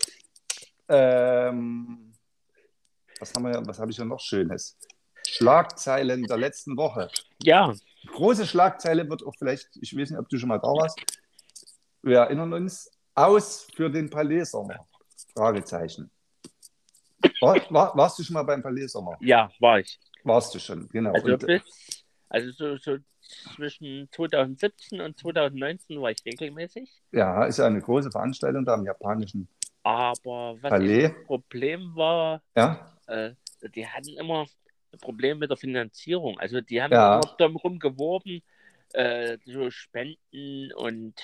ähm, was haben wir, was habe ich ja noch Schönes? Schlagzeilen der letzten Woche. Ja. Große Schlagzeile wird auch vielleicht, ich weiß nicht, ob du schon mal da warst. Wir erinnern uns, aus für den Palais Sommer. Fragezeichen. War, war, warst du schon mal beim Palais Sommer? Ja, war ich. Warst du schon, genau. Also, und, bis, also so, so zwischen 2017 und 2019 war ich regelmäßig. Ja, ist ja eine große Veranstaltung da im japanischen aber was das Problem war, ja? äh, die hatten immer ein Problem mit der Finanzierung. Also die haben ja. immer darum geworben, äh, so Spenden und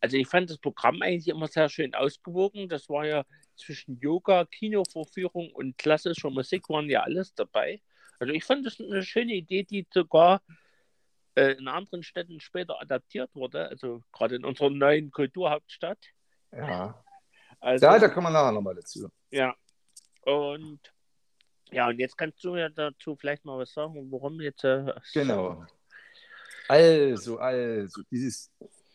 also ich fand das Programm eigentlich immer sehr schön ausgewogen. Das war ja zwischen Yoga, Kinovorführung und klassischer Musik waren ja alles dabei. Also ich fand das eine schöne Idee, die sogar äh, in anderen Städten später adaptiert wurde, also gerade in unserer neuen Kulturhauptstadt. Ja. Also, ja, da kommen wir nachher nochmal dazu. Ja. Und ja, und jetzt kannst du ja dazu vielleicht mal was sagen, warum jetzt. Äh, genau. Also, also, dieses,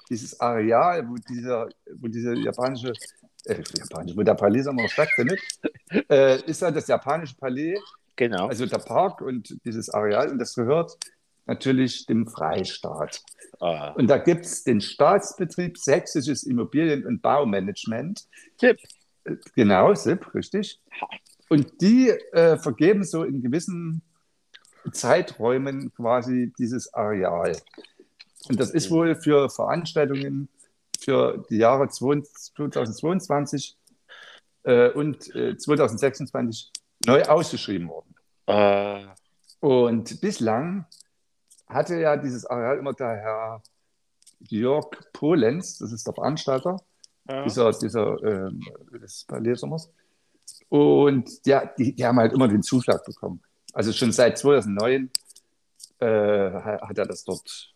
dieses Areal, wo dieser, wo diese japanische, äh, japanische, wo der Palais immer stattfindet, äh, ist ja das japanische Palais. Genau. Also der Park und dieses Areal, und das gehört natürlich dem Freistaat. Ah. Und da gibt es den Staatsbetrieb Sächsisches Immobilien- und Baumanagement. SIP. Genau, SIP, richtig. Und die äh, vergeben so in gewissen Zeiträumen quasi dieses Areal. Und das ist wohl für Veranstaltungen für die Jahre 2022 äh, und äh, 2026 neu ausgeschrieben worden. Uh. Und bislang hatte ja dieses Areal immer der Herr Jörg Polenz, das ist der Veranstalter ja. dieser, dieser äh, des Palais-Sommers. Und ja, die, die haben halt immer den Zuschlag bekommen. Also schon seit 2009 äh, hat er das dort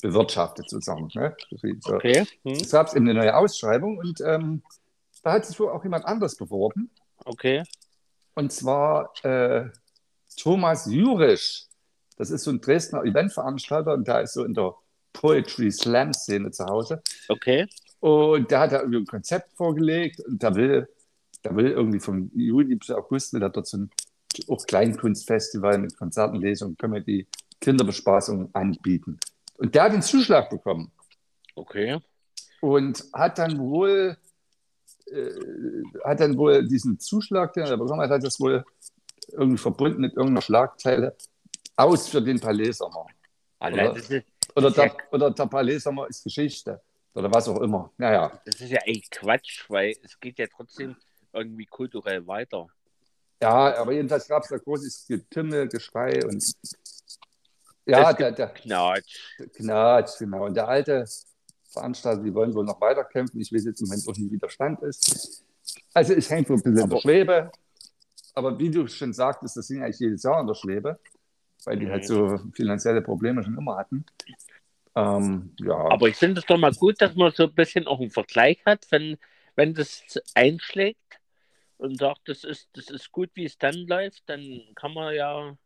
bewirtschaftet sozusagen. Ne? Okay. Hm. Es gab eben eine neue Ausschreibung und ähm, da hat sich wohl auch jemand anders beworben. Okay. Und zwar äh, Thomas Jurisch. Das ist so ein Dresdner Eventveranstalter und der ist so in der Poetry Slam Szene zu Hause. Okay. Und der hat da irgendwie ein Konzept vorgelegt und der will, der will irgendwie vom Juli bis August will er dort so ein auch Kleinkunstfestival mit Konzerten, Lesungen, Comedy, Kinderbespaßung anbieten. Und der hat den Zuschlag bekommen. Okay. Und hat dann wohl, äh, hat dann wohl diesen Zuschlag, den er bekommen hat, hat das wohl irgendwie verbunden mit irgendeiner Schlagzeile aus für den Palais-Sommer. Oder, oder, der, oder der Palais-Sommer ist Geschichte. Oder was auch immer. Naja. Das ist ja echt Quatsch, weil es geht ja trotzdem irgendwie kulturell weiter. Ja, aber jedenfalls gab es da großes Getümmel, Geschrei und ja, der, der Knatsch. Knatsch, genau. Und der alte Veranstalter, die wollen wohl noch weiterkämpfen. Ich weiß jetzt im Moment auch nicht, wie der Stand ist. Also es hängt so ein bisschen aber, in der Schwebe. Aber wie du schon sagtest, das sind eigentlich jedes Jahr in der Schwebe, weil die halt mhm. so finanzielle Probleme schon immer hatten. Ähm, ja. Aber ich finde es doch mal gut, dass man so ein bisschen auch einen Vergleich hat, wenn, wenn das einschlägt und sagt, das ist, das ist gut, wie es dann läuft, dann kann man ja,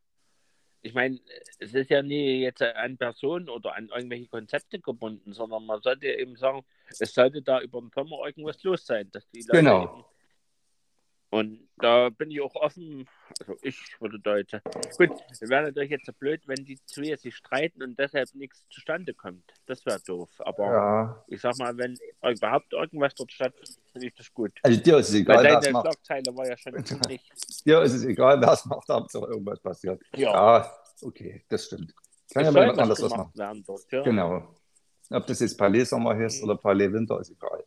ich meine, es ist ja nie jetzt an Personen oder an irgendwelche Konzepte gebunden, sondern man sollte eben sagen, es sollte da über den Sommer irgendwas los sein, dass die Leute genau. Und da bin ich auch offen, also ich würde jetzt, gut, wäre natürlich jetzt so blöd, wenn die zwei sich streiten und deshalb nichts zustande kommt. Das wäre doof. Aber ja. ich sag mal, wenn überhaupt irgendwas dort stattfindet, finde ich das gut. Also dir ist es egal, Weil deine Schlagzeile war ja schon [LAUGHS] ziemlich... dir ist es egal, wer es macht, Hauptsache irgendwas passiert. Ja. ja, okay, das stimmt. Kann das ja mal jemand anders was machen. Dort, ja. Genau. Ob das jetzt Palais Sommer ist mhm. oder Palais Winter, ist egal.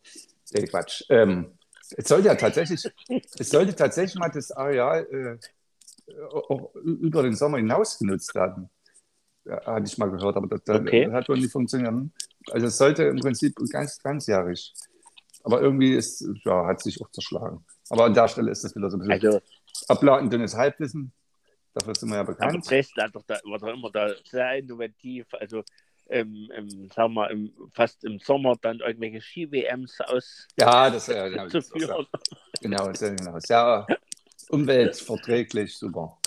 Nee, Quatsch. Ähm, es sollte ja tatsächlich, [LAUGHS] es sollte tatsächlich mal das Areal äh, auch über den Sommer hinaus genutzt werden. Ja, hatte ich mal gehört, aber das, das okay. hat wohl nicht funktioniert. Also es sollte im Prinzip ganz ganzjährig. Aber irgendwie ist, ja, hat sich auch zerschlagen. Aber an der Stelle ist das wieder so ein bisschen also, Abladen, dünnes Halbwissen. Dafür sind wir ja bekannt. Aber Dresden hat doch da, war doch immer da sehr innovativ. Also im, im, sagen wir, im, fast im Sommer dann irgendwelche Ski-WMs aus ja, das, ja, genau, zu führen. Genau, sehr, genau. Sehr umweltverträglich, super.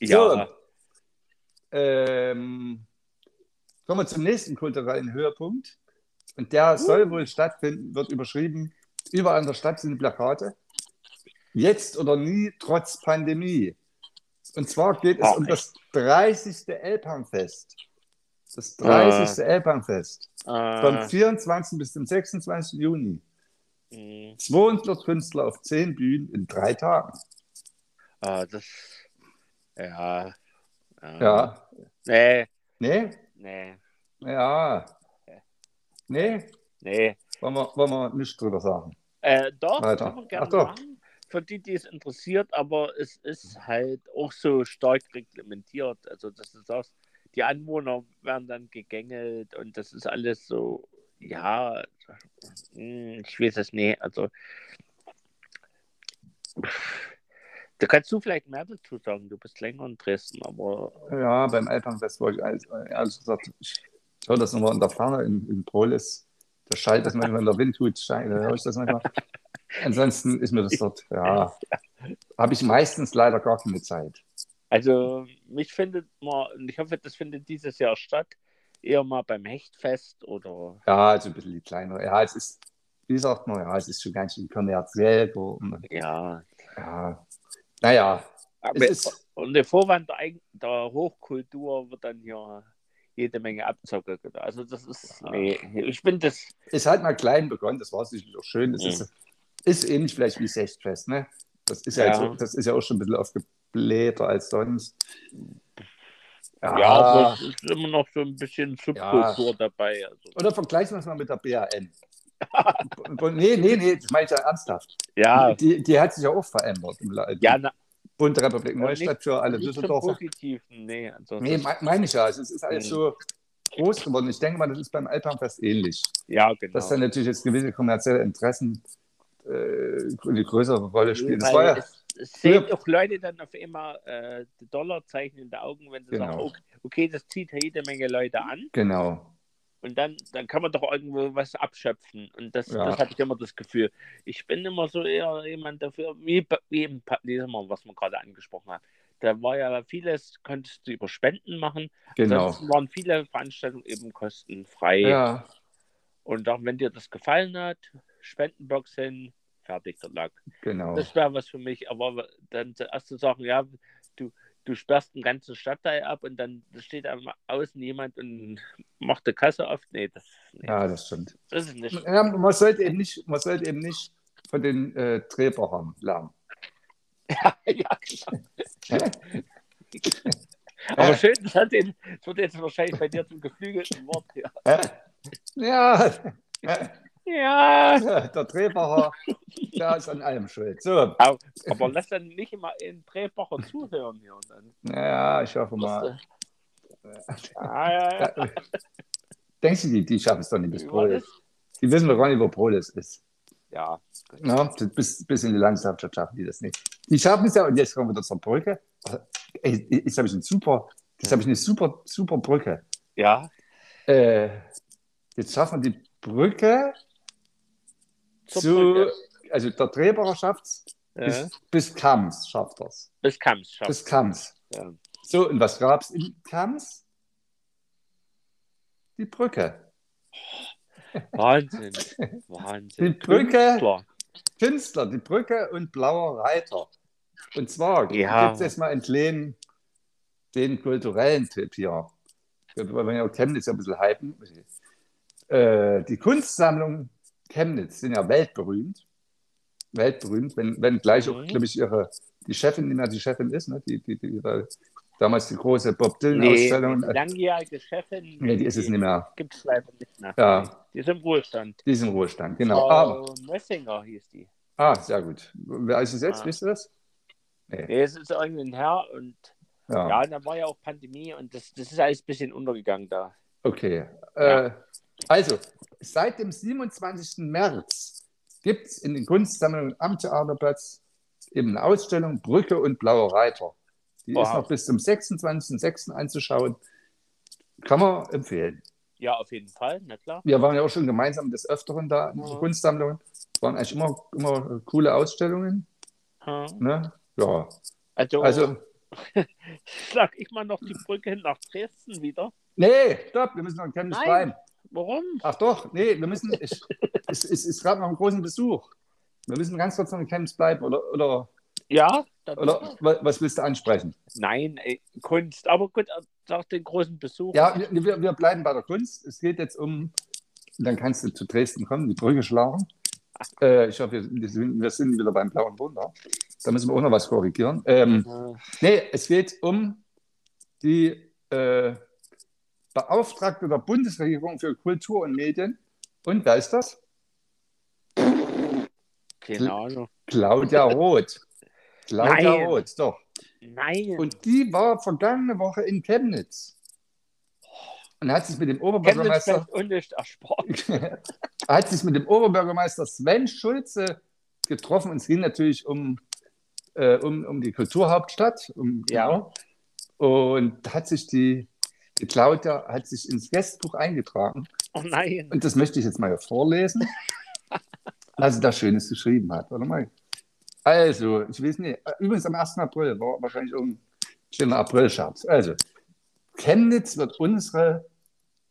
Ja. So, ähm, kommen wir zum nächsten kulturellen Höhepunkt. Und der uh. soll wohl stattfinden, wird überschrieben. Überall in der Stadt sind Plakate. Jetzt oder nie, trotz Pandemie. Und zwar geht es Ach, um das 30. Elbhangfest. Das 30. Äh, Elbernfest. Äh, vom 24. bis zum 26. Juni. Mh. 200 Künstler auf 10 Bühnen in drei Tagen. Ah, das. Ja. Ja. ja. Nee. Nee? Nee. Ja. Nee? Nee. Wollen wir, wollen wir nicht drüber sagen? Äh, doch, Weiter. können gerne Ach, machen. Für die, die es interessiert, aber es ist halt auch so stark reglementiert. Also, dass du sagst, die Anwohner werden dann gegängelt und das ist alles so, ja, hm, ich weiß es nicht. Also, da kannst du vielleicht mehr dazu sagen. Du bist länger in Dresden, aber. Ja, beim ich, also, ehrlich gesagt, ich höre das nochmal in der Ferne in, in Prolis. Da schallt das manchmal, wenn der Wind tut, schallt, da höre ich das manchmal. Ansonsten ist mir das dort, ja, [LAUGHS] habe ich meistens leider gar keine Zeit. Also mich findet man, und ich hoffe, das findet dieses Jahr statt, eher mal beim Hechtfest oder. Ja, also ein bisschen die kleinere. Ja, es ist, wie sagt man, ja, es ist schon ganz schön kommerziell. Ja. Ja. Naja. Aber es ist, und der Vorwand der, der Hochkultur wird dann ja jede Menge Abzocke. Also das ist, nee, ich finde das... Ist halt mal klein begonnen, das war sicherlich auch schön. Das mhm. ist, ist ähnlich vielleicht wie Sechtfest, ne? Das ist ja, ja. So, das ist ja auch schon ein bisschen aufgeblähter als sonst. Ja, ja aber es ist immer noch so ein bisschen Subkultur ja. dabei. Also. Oder vergleichen wir es mal mit der BAN. [LAUGHS] nee, nee, nee, das meine ich ja ernsthaft. Ja. Die, die hat sich ja auch verändert. Ja, na, Bundesrepublik Neustadt für alle Düsseldorfer. Positiven, nee. Also nee, meine ich ja. Es ist alles mhm. so groß geworden. Ich denke mal, das ist beim Alpenfest ähnlich. Ja, genau. Dass dann natürlich jetzt gewisse kommerzielle Interessen äh, eine größere Rolle spielen. Das war ja, es, sehen auch Leute dann auf einmal äh, Dollarzeichen in den Augen, wenn sie genau. sagen, okay, okay, das zieht jede Menge Leute an. Genau. Und dann, dann kann man doch irgendwo was abschöpfen. Und das, ja. das habe ich immer das Gefühl. Ich bin immer so eher jemand dafür, wie, wie im, was man gerade angesprochen hat. Da war ja vieles, konntest du über Spenden machen. Genau. Ansonsten waren viele Veranstaltungen eben kostenfrei. Ja. Und auch wenn dir das gefallen hat, Spendenbox hin, fertig der Lack. Genau. Das wäre was für mich. Aber dann erst zu sagen, ja, du, du sperrst einen ganzen Stadtteil ab und dann steht am Außen jemand und macht die Kasse auf. Nee, das, nee, ja, das stimmt. Das ist nicht. Ja, man, sollte eben nicht man sollte eben nicht von den äh, Drehbachern lernen. ja, [LAUGHS] ja, genau. [LAUGHS] Aber schön, das, hat den, das wird jetzt wahrscheinlich bei dir zum geflügelten Wort. Ja. ja. [LAUGHS] Ja. [LAUGHS] Der Drehbacher, der ist an allem schuld. So. Aber, aber lass dann nicht immer in Drehbacher zuhören hier. Und dann. Ja, ich hoffe mal. Ah, ja, ja. Denkst du, die, die schaffen es doch nicht bis Prolis? Die wissen doch gar nicht, wo Prolis ist. Ja. ja bis, bis in die Landwirtschaft schaffen die das nicht. Die schaffen es ja, und jetzt kommen wir zur Brücke. Ey, jetzt habe ich, ein super, jetzt hab ich eine super, super Brücke. Ja. Äh, jetzt schaffen wir die Brücke zu, also der Drehbarer schafft es ja. bis, bis Kams schafft das. Bis Kams schafft Bis Kams. Ja. So, und was gab es in Kams? Die Brücke. [LAUGHS] Wahnsinn. Wahnsinn. Die Brücke, Künstler. Künstler, die Brücke und Blauer Reiter. Und zwar ja. gibt es jetzt mal entlehnen den kulturellen Tipp hier. Ja auch Chemnitz ein bisschen hypen. Äh, die Kunstsammlung Chemnitz sind ja weltberühmt. Weltberühmt, wenn, wenn gleich auch, mhm. glaube ich, ihre, die Chefin, die mehr die Chefin ist, ne? die, die, die, die damals die große Bob Dylan-Ausstellung. Nee, die langjährige Chefin. Nee, die ist es nicht mehr. Gibt es leider nicht mehr. Ja. Die ist im Ruhestand. Die ist im Ruhestand, genau. Frau Messinger hieß die. Ah, sehr gut. Wer ist es jetzt? Ah. Wisst ihr das? Nee. nee, es ist irgendein Herr und ja, ja da war ja auch Pandemie und das, das ist alles ein bisschen untergegangen da. Okay. Ja. Äh, also, seit dem 27. März gibt es in den Kunstsammlungen am Theaterplatz eben eine Ausstellung Brücke und Blauer Reiter. Die wow. ist noch bis zum 26.06. anzuschauen. Kann man empfehlen. Ja, auf jeden Fall, na klar. Wir waren ja auch schon gemeinsam des Öfteren da in der Kunstsammlung. Es waren eigentlich immer, immer coole Ausstellungen. Hm. Ne? Ja. Also, also [LAUGHS] sag ich mal noch die Brücke nach Dresden wieder. Nee, stopp, wir müssen noch in Chemnitz bleiben. Warum? Ach doch, nee, wir müssen, ich, es, es ist gerade noch einen großen Besuch. Wir müssen ganz kurz noch in Chemnitz bleiben, oder, oder ja. Oder was willst du ansprechen? Nein, ey, Kunst. Aber gut, sag den großen Besuch. Ja, wir, wir bleiben bei der Kunst. Es geht jetzt um, dann kannst du zu Dresden kommen, die Brücke schlagen. Äh, ich hoffe, wir, wir, sind wieder beim Blauen Wunder. Da müssen wir auch noch was korrigieren. Ähm, ja. Nee, es geht um die äh, Beauftragte der Bundesregierung für Kultur und Medien. Und wer ist das? Keine Ahnung. Claudia Roth. Claudia Nein. Roth, doch. Nein. Und die war vergangene Woche in Chemnitz. Und hat sich mit dem Oberbürgermeister. [LAUGHS] hat sich mit dem Oberbürgermeister Sven Schulze getroffen. Und es ging natürlich um, äh, um, um die Kulturhauptstadt. Um, ja. Und hat sich die Die Claudia hat sich ins Gästebuch eingetragen. Oh nein. Und das möchte ich jetzt mal vorlesen, [LAUGHS] was sie da Schönes geschrieben hat. Warte mal. Also, ich weiß nicht, übrigens am 1. April war wahrscheinlich irgendein schöner April-Scherz. Also, Chemnitz wird unsere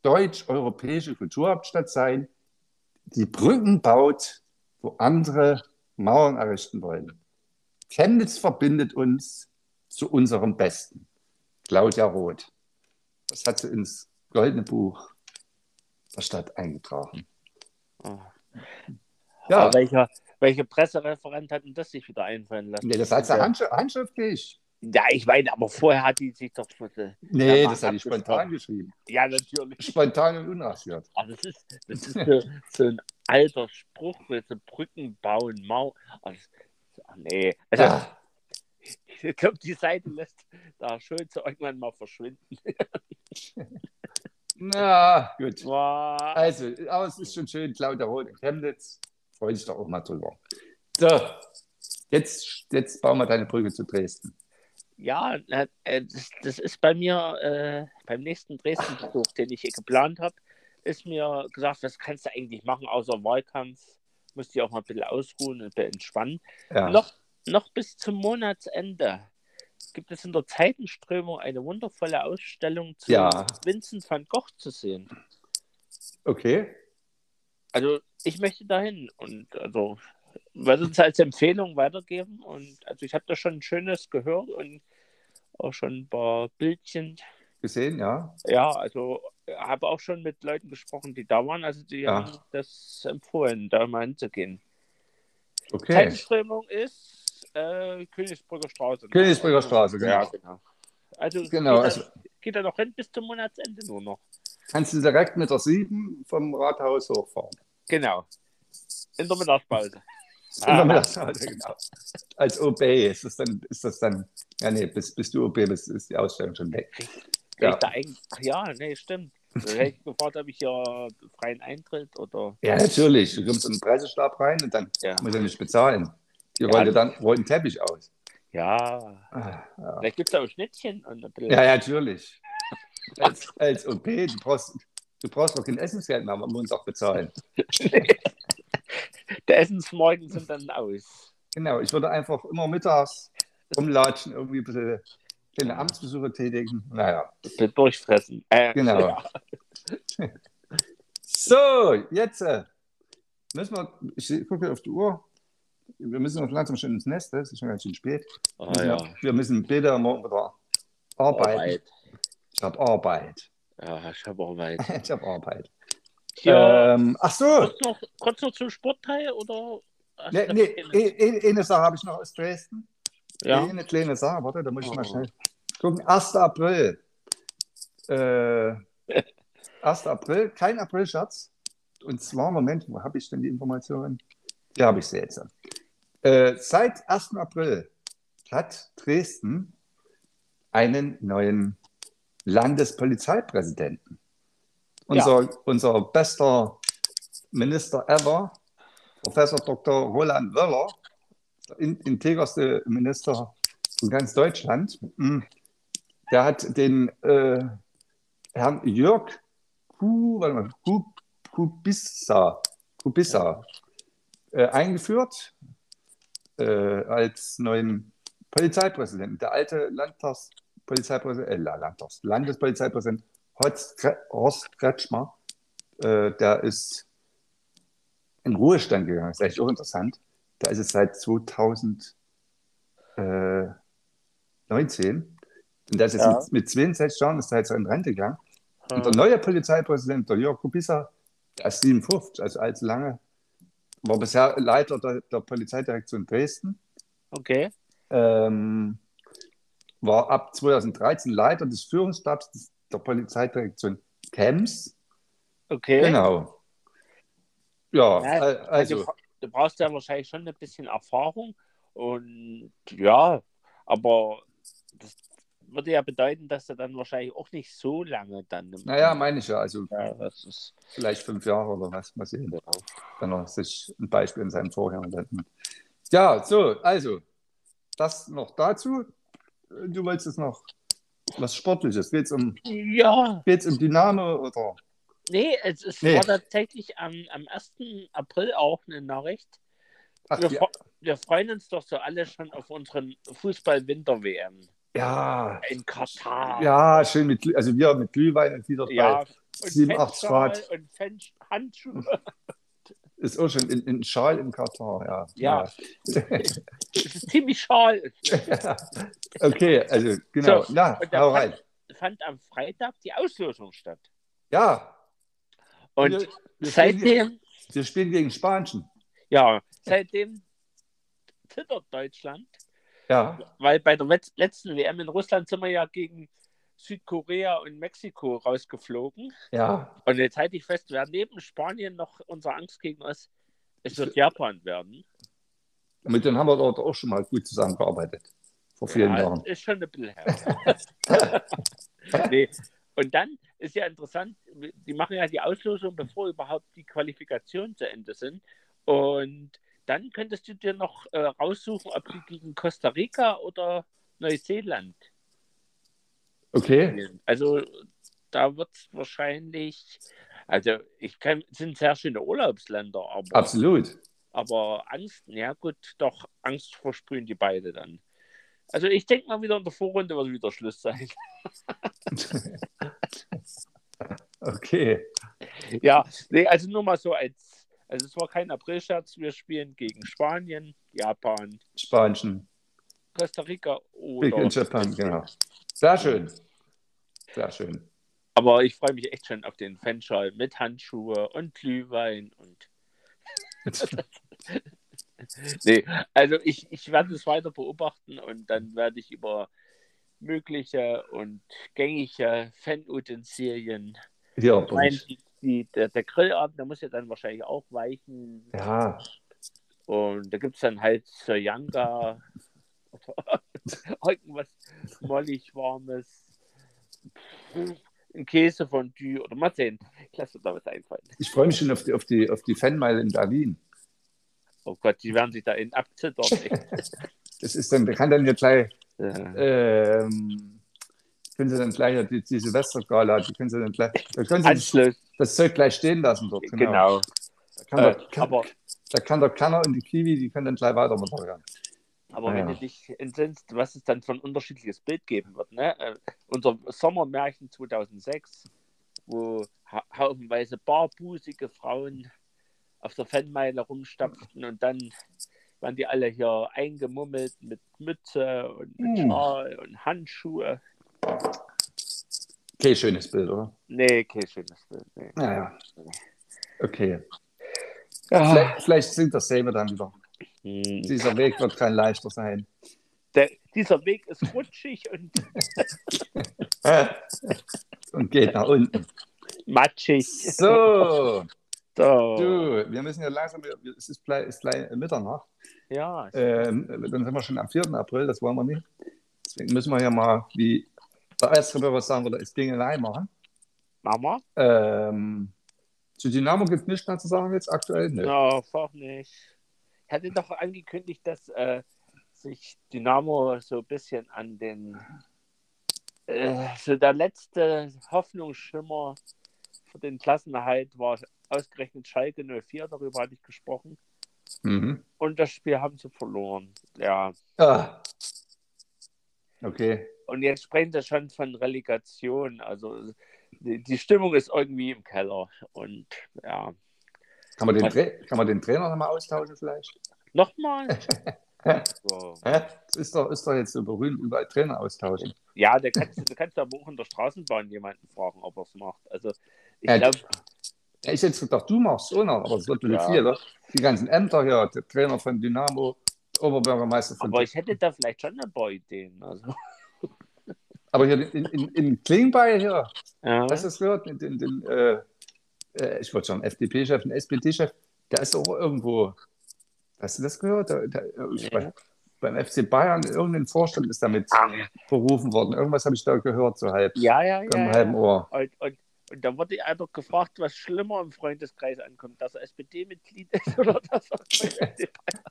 deutsch-europäische Kulturhauptstadt sein, die Brücken baut, wo andere Mauern errichten wollen. Chemnitz verbindet uns zu unserem Besten. Claudia Roth. Das hat sie ins Goldene Buch der Stadt eingetragen. Oh. Ja. welcher, welcher Pressereferent hat denn das sich wieder einfallen lassen? Nee, das hat sie handsch handschriftlich. Ja, ich meine, aber vorher hat die sich doch. Äh, nee, das hat die spontan geschrieben. Ja, natürlich. Spontan und unrasiert. Aber das ist, das ist so, so ein alter Spruch, so Brücken bauen, Mauer. Also, ach nee. Also, ja. [LAUGHS] Ich glaube, die Seite lässt da schön so irgendwann mal verschwinden. [LAUGHS] Na, gut. Wow. Also, aber es ist schon schön, Claudia Roth in Chemnitz. Freue dich doch auch mal drüber. So, jetzt, jetzt bauen wir deine Brücke zu Dresden. Ja, äh, das, ist bei mir äh, beim nächsten Dresden-Besuch, den ich geplant habe, ist mir gesagt, was kannst du eigentlich machen außer Wahlkampf? Musst dich auch mal ein bisschen ausruhen und ein bisschen entspannen. Ja. Noch, noch bis zum Monatsende gibt es in der Zeitenströmung eine wundervolle Ausstellung zu ja. Vincent van Gogh zu sehen. Okay. Also ich möchte dahin und also werde uns als Empfehlung weitergeben und also ich habe da schon ein schönes gehört und auch schon ein paar Bildchen gesehen, ja. Ja, also habe auch schon mit Leuten gesprochen, die da waren, also die ja. haben das empfohlen, da mal hinzugehen. Okay. Zeitströmung ist äh, Königsbrücker Straße. Ne? Königsbrücker Straße, genau. Ja, genau. Also, genau, geht, also da, geht da noch hin bis zum Monatsende nur noch. Kannst du direkt mit der 7 vom Rathaus hochfahren. Genau. In der Mittagspause. In der Mittagspause, genau. Als OB ist das dann, ist das dann, ja nee, bis, bis du OB bist, ist die Ausstellung schon weg. Ja, ach ja, nee, stimmt. Hätte ich gefragt, ob ich hier freien Eintritt oder. Ja, natürlich. Du kommst in den Preisestab rein und dann ja. musst du nicht bezahlen. Die ja, rollen dann rollen Teppich aus. Ja. Ah, ja. Vielleicht gibt es auch Schnittchen. Und ja, ja, natürlich. als, als OP, du brauchst, du brauchst doch kein Essensgeld mehr, man muss auch bezahlen. [LAUGHS] Der Essensmorgen sind dann aus. Genau, ich würde einfach immer mittags rumlatschen, irgendwie ein bisschen kleine Amtsbesuche tätigen. Naja. Durchfressen. Äh, genau. Ja. [LAUGHS] so, jetzt äh, müssen wir, ich gucke auf die Uhr. Wir müssen uns langsam schon ins Nest, es ist schon ganz schön spät. Oh, wir, ja. wir müssen später morgen wieder arbeiten. Arbeit. Ich habe Arbeit. Ja, ich habe Arbeit. [LAUGHS] ich habe Arbeit. Ja. Ähm, ach so. Kurz noch, kurz noch zum Sportteil oder? Nee, nee, eine, eine Sache habe ich noch aus Dresden. Ja. Eine kleine Sache, warte, da muss ich oh. mal schnell gucken. 1. April. Äh, [LAUGHS] 1. April, kein April-Schatz. Und zwar, Moment, wo habe ich denn die Informationen? Hier habe ich sie jetzt. Äh, seit 1. April hat Dresden einen neuen Landespolizeipräsidenten. Unser, ja. unser bester Minister ever, Professor Dr. Roland Wöller, der integerste Minister von ganz Deutschland, hm, der hat den äh, Herrn Jörg Kuh, warte mal, Kuh, Kubissa, Kubissa äh, eingeführt äh, als neuen Polizeipräsidenten. Der alte Landtagspolizeipräsident, äh, Landtags, Landespolizeipräsident Horst Kretschmer, äh, der ist in Ruhestand gegangen. Das ist eigentlich auch interessant. Da ist es seit 2019. Und der ist ja. mit, mit 62 Jahren ist er jetzt in Rente gegangen. Ja. Und der neue Polizeipräsident, der Jörg Kubissa, der ist 57, also allzu lange. War bisher Leiter der, der Polizeidirektion Dresden. Okay. Ähm, war ab 2013 Leiter des Führungsstabs der Polizeidirektion Kems. Okay. Genau. Ja, ja also. Du, du brauchst ja wahrscheinlich schon ein bisschen Erfahrung und ja, aber das würde ja bedeuten, dass er dann wahrscheinlich auch nicht so lange dann. Naja, meine ich ja. Also ja, vielleicht fünf Jahre oder was, mal sehen. Ja. Wenn er sich ein Beispiel in seinem Vorgänger nennt. Ja, so, also, das noch dazu. Du wolltest es noch was Sportliches? Geht es um, Ja, geht's um Dynamo oder? nee, es, es Nee. war tatsächlich am, am 1. April auch eine Nachricht. Ach, Wir, ja, wir freuen uns doch so alle schon auf unseren Fußball-Winter-WM ja, in Katar. ja, schön mit, also wir mit Glühwein und wieder Ja, bei und 87 Fanschal Grad. Und Fan Handschuhe. [LAUGHS] Ist auch schon in, in Schal in Katar, ja. Ja. [LAUGHS] Es ist ziemlich schal. Ja. [LAUGHS] okay, also genau. So, Na, und hau fand- rein. Fand am Freitag die Auslosung statt. Ja. Und wir, wir, spielen, seitdem, wir spielen gegen Spanien. ja, seitdem zittert Deutschland, Ja. weil bei der letzten WM in Russland sind wir ja gegen Südkorea und Mexiko rausgeflogen. Ja. Und jetzt halte ich fest, wer neben Spanien noch unsere Angst gegen uns, es wird Japan werden. Mit denen haben wir dort auch schon mal gut zusammengearbeitet. Vor vielen ja, Jahren. ist schon ein bisschen her. [LAUGHS] nee. Und dann ist ja interessant, die machen ja die Auslosung, bevor überhaupt die Qualifikationen zu Ende sind. Und dann könntest du dir noch äh, raussuchen, ob die gegen Costa Rica oder Neuseeland Okay. spielen. Also da wird es wahrscheinlich, also ich kann, es sind sehr schöne Urlaubsländer, aber, Absolut. aber Angst, ja gut, doch Angst versprühen die beide dann. Also ich denke mal wieder in der Vorrunde wird wieder Schluss sein. [LAUGHS] Okay. Ja, nee, also nur mal so als, also es war kein Aprilscherz, wir spielen gegen Spanien, Japan, Spanien. Costa Rica Big in oder. Japan, genau. Sehr schön. Sehr schön. Aber ich freue mich echt schon auf den Fanschal mit Handschuhe und Glühwein und. [LAUGHS] nee, also ich, ich werde es weiter beobachten und dann werde ich über mögliche und gängige Fanutensilien. Ich meine, die, der, der Grillabend, der muss ja dann wahrscheinlich auch weichen. ja, Und da gibt es dann halt Soyanga oder [LAUGHS] irgendwas mollig warmes. Ein Käsefondue oder mal sehen. Ich lasse mir da was einfallen. ich freue mich schon auf die, auf die, auf die Fanmeile in Berlin. Oh Gott, die werden sich da in abzittern. [LAUGHS] Das ist dann, da kann dann ja gleich, Äh, ähm, können sie dann gleich die, die Silvestergala, die können sie dann gleich, da können sie das, Anschluss, das Zeug gleich stehen lassen dort. genau. Da kann, Äh, der, kann, aber da kann der Kanner und die Kiwi, die können dann gleich weiter moderieren. aber Ah, wenn du dich entsinnst, was es dann für ein unterschiedliches Bild geben wird, ne? Äh, unser Sommermärchen 2006, wo ha haufenweise barbusige Frauen auf der Fanmeile rumstapften und dann waren die alle hier eingemummelt mit Mütze und mit Mm. Schal und Handschuhe. Okay, schönes Bild, oder? Nee, kein schönes Bild. Nee. Naja. Okay. Ah, Vielleicht, vielleicht singt das selber dann wieder. hm. Dieser Weg wird kein leichter sein. Der, dieser Weg ist rutschig und [LAUGHS] Und geht nach unten. matschig. So, So. du, wir müssen ja langsam, es ist gleich, ist gleich Mitternacht. Ja, Ähm, dann sind wir schon am 4. April, das wollen wir nicht. Deswegen müssen wir ja mal, wie der Erste was sagen würde, es Dingelei machen. Mama? Ähm, zu Dynamo gibt es nichts mehr zu sagen jetzt aktuell? Nö. Ja, auch nicht. Ich hatte doch angekündigt, dass äh, sich Dynamo so ein bisschen an den äh, so der letzte Hoffnungsschimmer für den Klassenerhalt war ausgerechnet Schalke 04, darüber hatte ich gesprochen. Mhm. Und das Spiel haben sie verloren. Ja. Ah. Okay. Und jetzt sprechen sie schon von Relegation. Also die, die Stimmung ist irgendwie im Keller. Und ja. Kann man den? Tra kann man den Trainer nochmal austauschen vielleicht? Nochmal? [LAUGHS] so. Das ist doch, ist doch jetzt so berühmt, überall Trainer austauschen. Ja, da kannst, du kannst aber auch in der Straßenbahn jemanden fragen, ob er es macht. Also ich Ja, glaube, Ja, ich hätte gedacht, du machst es auch noch, aber es wird bisschen Ja. viel. Oder? Die ganzen Ämter hier, der Trainer von Dynamo, Oberbürgermeister von aber ich hätte da vielleicht schon ein paar Ideen. Also, [LAUGHS] Aber hier in, in, in Klingbeil hier, ja. hast du das gehört? Den, den, den, äh, äh, ich wollte schon, FDP-Chef, ein SPD-Chef, der ist auch irgendwo. Hast du das gehört? Der, der, Nee. bei, beim FC Bayern, irgendein Vorstand ist damit berufen worden. Irgendwas habe ich da gehört, so halb, ja, ja, im ja. halben ja. Ohr. Und, und, und da wurde einer gefragt, was schlimmer im Freundeskreis ankommt, dass er SPD-Mitglied ist [LAUGHS] oder dass er beim FC Bayern-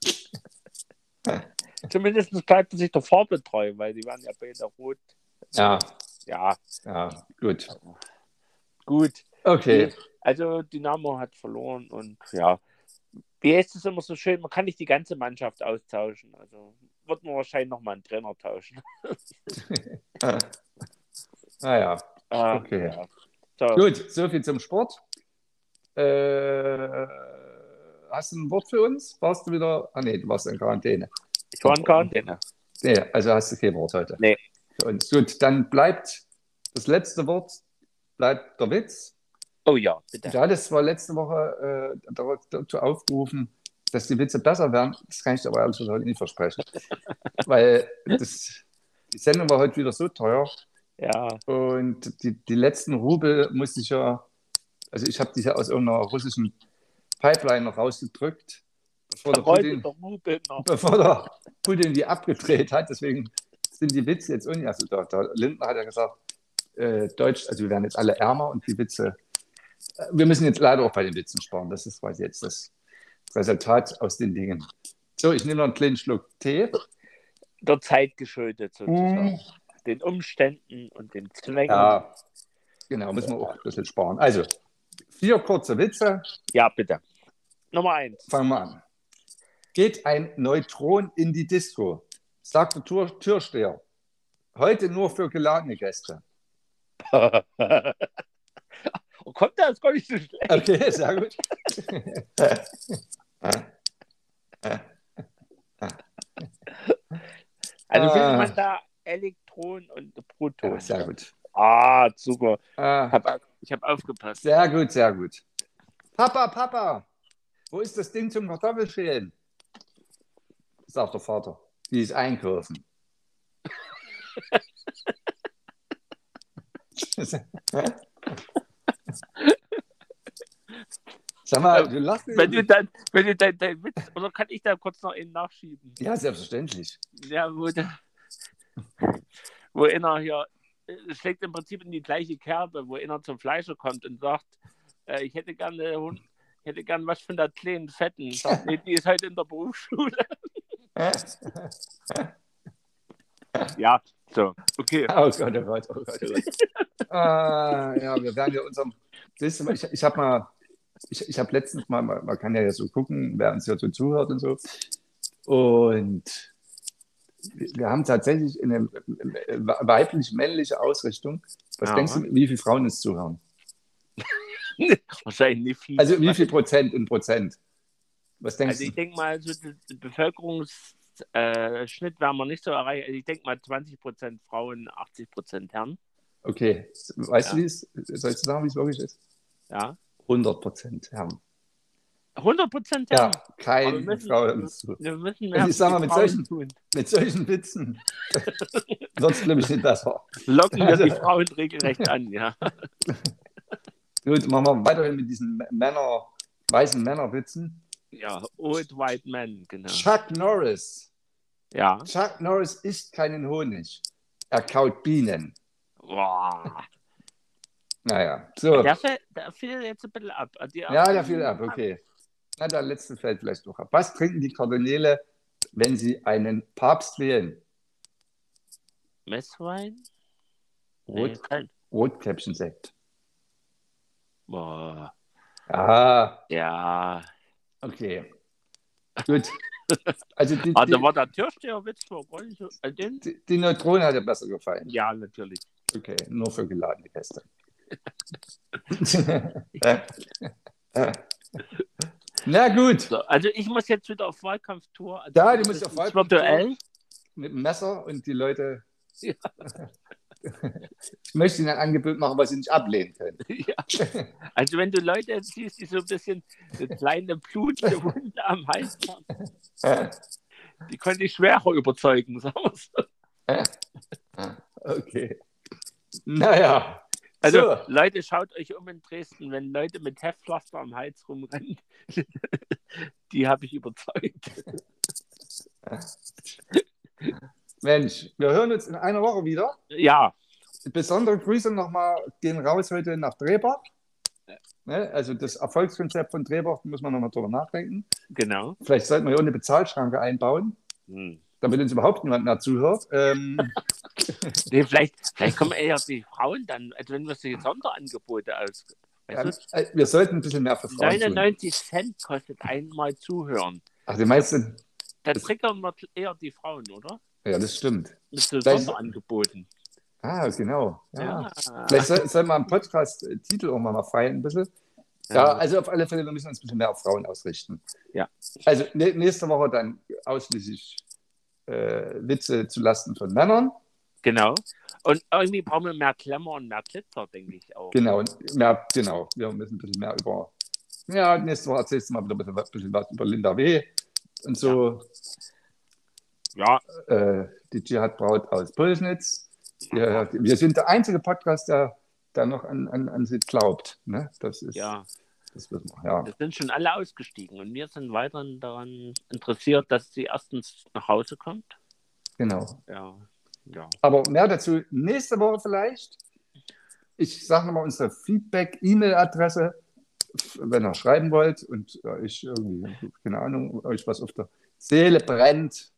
[LAUGHS] Zumindest bleibt sich der Farbe treu, weil die waren ja beide rot. Ja, Ja, Ja, gut. gut. Okay. Also Dynamo hat verloren und ja, wie heißt es immer so schön, man kann nicht die ganze Mannschaft austauschen. Also wird man wahrscheinlich nochmal einen Trainer tauschen. [LAUGHS] Naja, Ah, Okay. Ja. So, gut, soviel zum Sport. Äh, hast du ein Wort für uns? Warst du wieder? Ah, nee, du warst in Quarantäne. ich war in Quarantäne. Nee, also hast du kein Wort heute. Nee. Für uns. Gut, dann bleibt das letzte Wort, bleibt der Witz. Oh ja, bitte. Du hattest zwar letzte Woche äh, dazu aufgerufen, dass die Witze besser werden. Das kann ich dir aber ehrlich gesagt heute nicht versprechen. [LAUGHS] Weil das, die Sendung war heute wieder so teuer. Ja, Und die, die letzten Rubel musste ich ja, also ich habe die ja aus irgendeiner russischen Pipeline noch rausgedrückt, bevor der, Putin, [LAUGHS] bevor der Putin die abgedreht hat. Deswegen sind die Witze jetzt unten. Also der, der Lindner hat ja gesagt, äh, Deutsch, also wir werden jetzt alle ärmer und die Witze, äh, wir müssen jetzt leider auch bei den Witzen sparen. Das ist quasi jetzt das Resultat aus den Dingen. So, ich nehme noch einen kleinen Schluck Tee. Der Zeit geschuldet sozusagen. Mhm. Den Umständen und den Zwängen. Ja, genau, müssen wir auch ein bisschen sparen. Also, vier kurze Witze. ja, bitte. Nummer eins. Fangen wir an. Geht ein Neutron in die Disco, sagt der Tür Türsteher. Heute nur für geladene Gäste. [LAUGHS] oh, kommt das gar nicht so schlecht. Okay, sehr gut. [LAUGHS] Also Ah. findet man da Elektron und Proton. Ja, sehr gut. Ah, super. Ah, Hab, ich habe aufgepasst. sehr gut, sehr gut. Papa, Papa, wo ist das Ding zum Kartoffelschälen? Sagt der Vater. Die ist einkaufen. [LAUGHS] Sag mal, du lachst Wenn du dann, wenn du dein, dein Witz, oder kann ich da kurz noch einen nachschieben? Ja, selbstverständlich. Ja, wo, der, wo einer hier schlägt im Prinzip in die gleiche Kerbe, wo einer zum Fleischer kommt und sagt, äh, ich hätte gerne Hund, ich hätte gern was von der kleinen Fetten. [LAUGHS] Sagt, nee, die ist heute in der Berufsschule. [LAUGHS] Ja, so, okay. Oh Gott, oh Gott, oh Gott, oh Gott. [LAUGHS] ah, ja, wir werden ja unserem. Siehst du, ich, ich habe mal, ich, ich habe letztens mal, man kann ja so gucken, wer uns hier so zuhört und so. Und wir haben tatsächlich eine weiblich-männliche Ausrichtung. Was Ja. denkst du, wie viele Frauen uns zuhören? [LAUGHS] Wahrscheinlich nicht viel. Also wie viel Prozent in Prozent? Was denkst Also ich denke mal, so der Bevölkerungsschnitt äh, werden wir nicht so erreichen. Also ich denke mal 20% Frauen, 80% Herren. Okay, weißt Ja. du, wie es, soll ich sagen, wie es wirklich ist? Ja. 100 Prozent Herren. 100% Ja, hört uns zu. Wir müssen Also ich sag mal, mit solchen- tun. Mit solchen Witzen [LAUGHS] es, glaube ich, nicht besser. Locken wir Also- die Frauen regelrecht an, ja. [LAUGHS] Gut, machen wir weiterhin mit diesen Männer, weißen Männerwitzen. Ja, Old White Man, genau. Chuck Norris. Ja. Chuck Norris isst keinen Honig. Er kaut Bienen. Boah. Naja, so. Der, der fiel jetzt ein bisschen ab. Die Ja, der fiel ab, okay. Na, der letzte fällt vielleicht noch ab. Was trinken die Kardinäle, wenn sie einen Papst wählen? Messwein? Rot, Nee. Rotkäppchensekt. Boah. Ah, Ja. okay. Gut. Also die, Ah, da war der Türsteherwitz äh, Den? die, die Neutronen hat dir besser gefallen. Ja, natürlich. Okay, nur für geladene Gäste. [LAUGHS] [LAUGHS] Na gut, So, also ich muss jetzt wieder auf Wahlkampftour. Also Ja, du musst auf Wahlkampftour. Mit dem Messer und die Leute. [LAUGHS] Ja. [LAUGHS] Ich möchte ihnen ein Angebot machen, was sie nicht ablehnen können. [LAUGHS] Ja. Also wenn du Leute siehst, die so ein bisschen eine kleine blutige Wunde am Hals haben, die konnte ich schwerer überzeugen, sagen wir so. Okay. Naja. Also so. Leute, schaut euch um in Dresden, wenn Leute mit Heftpflaster am Hals rumrennen, [LAUGHS] die habe ich überzeugt. Mensch, wir hören uns in einer Woche wieder. Ja, Besondere Grüße nochmal gehen raus heute nach Drehbach. Ne, also das Erfolgskonzept von Drehbach muss man nochmal drüber nachdenken. genau. Vielleicht sollten wir hier eine Bezahlschranke einbauen. Hm. Damit uns überhaupt niemand mehr zuhört. Ähm, [LAUGHS] Nee, vielleicht, vielleicht kommen eher die Frauen dann, also wenn wir so Sonderangebote aus. ja, äh, wir sollten ein bisschen mehr für Frauen tun. 99 Cent kostet einmal zuhören. Ach, die meisten, Da triggern wir eher die Frauen, oder? ja, das stimmt. Mit so Sonderangeboten. Ah, genau. Ja. Ja. Vielleicht soll, soll man im Podcast-Titel auch mal feiern ein bisschen. Ja, also auf alle Fälle, wir müssen uns ein bisschen mehr auf Frauen ausrichten. Ja. Also nä- nächste Woche dann ausschließlich äh, Witze zu Lasten von Männern. Genau. Und irgendwie brauchen wir mehr Klemmer und mehr Glitzer, denke ich auch. Genau, mehr, genau. Wir müssen ein bisschen mehr über. Ja, nächste Woche erzählst du mal wieder ein bisschen, was- bisschen was über Linda W. und so. Ja, Äh, die Dschihad-Braut aus Pulsnitz. Wir, wir sind der einzige Podcast, der, der noch an, an, an sie glaubt. Ne? Das ist, ja. Das wissen wir, ja. Es sind schon alle ausgestiegen und wir sind weiterhin daran interessiert, dass sie erstens nach Hause kommt. Genau. Ja. Ja. Aber mehr dazu nächste Woche vielleicht. Ich sage nochmal unsere Feedback-E-Mail-Adresse, wenn ihr schreiben wollt und ich irgendwie, keine Ahnung, euch was auf der Seele brennt,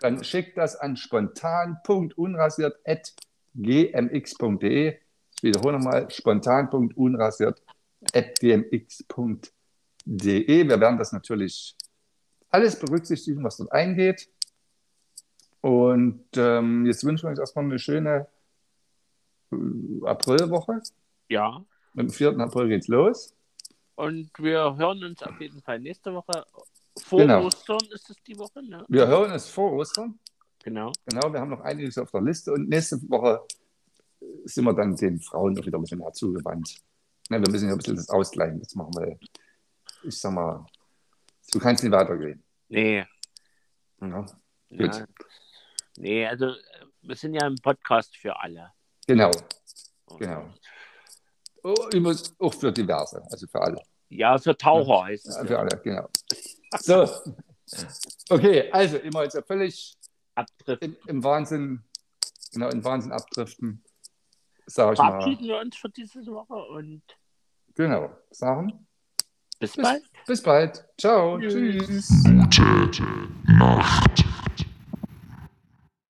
dann schickt das an spontan.unrasiert.gmx.de. Ich wiederhole nochmal, spontan.unrasiert.gmx.de. Wir werden das natürlich alles berücksichtigen, was dort eingeht. Und ähm, jetzt wünschen wir uns erstmal eine schöne äh, Aprilwoche. ja. Am 4. April geht's los. Und wir hören uns auf jeden Fall nächste Woche. Vor Genau. Ostern ist es die Woche, ne? Wir hören es vor Ostern. Genau. Genau, wir haben noch einiges auf der Liste. Und nächste Woche sind wir dann den Frauen auch wieder ein bisschen mehr zugewandt. Ne, wir müssen ja ein bisschen das ausgleichen. Das machen wir. Ich sag mal, so kann es nicht weitergehen. Nee. Ja, Ja. Nee, also wir sind ja ein Podcast für alle. genau, genau. Oh, übrigens auch für diverse, also für alle. Ja, für Taucher heißt es. Ja, für alle, genau. So. Okay, also immer jetzt ja völlig im, im Wahnsinn, genau, im Wahnsinn abdriften, sage ich mal. Verabschieden wir uns für diese Woche und Genau, sagen. bis Bis, bald. bis bald. Ciao. Tschüss. Tschüss. Gute Nacht.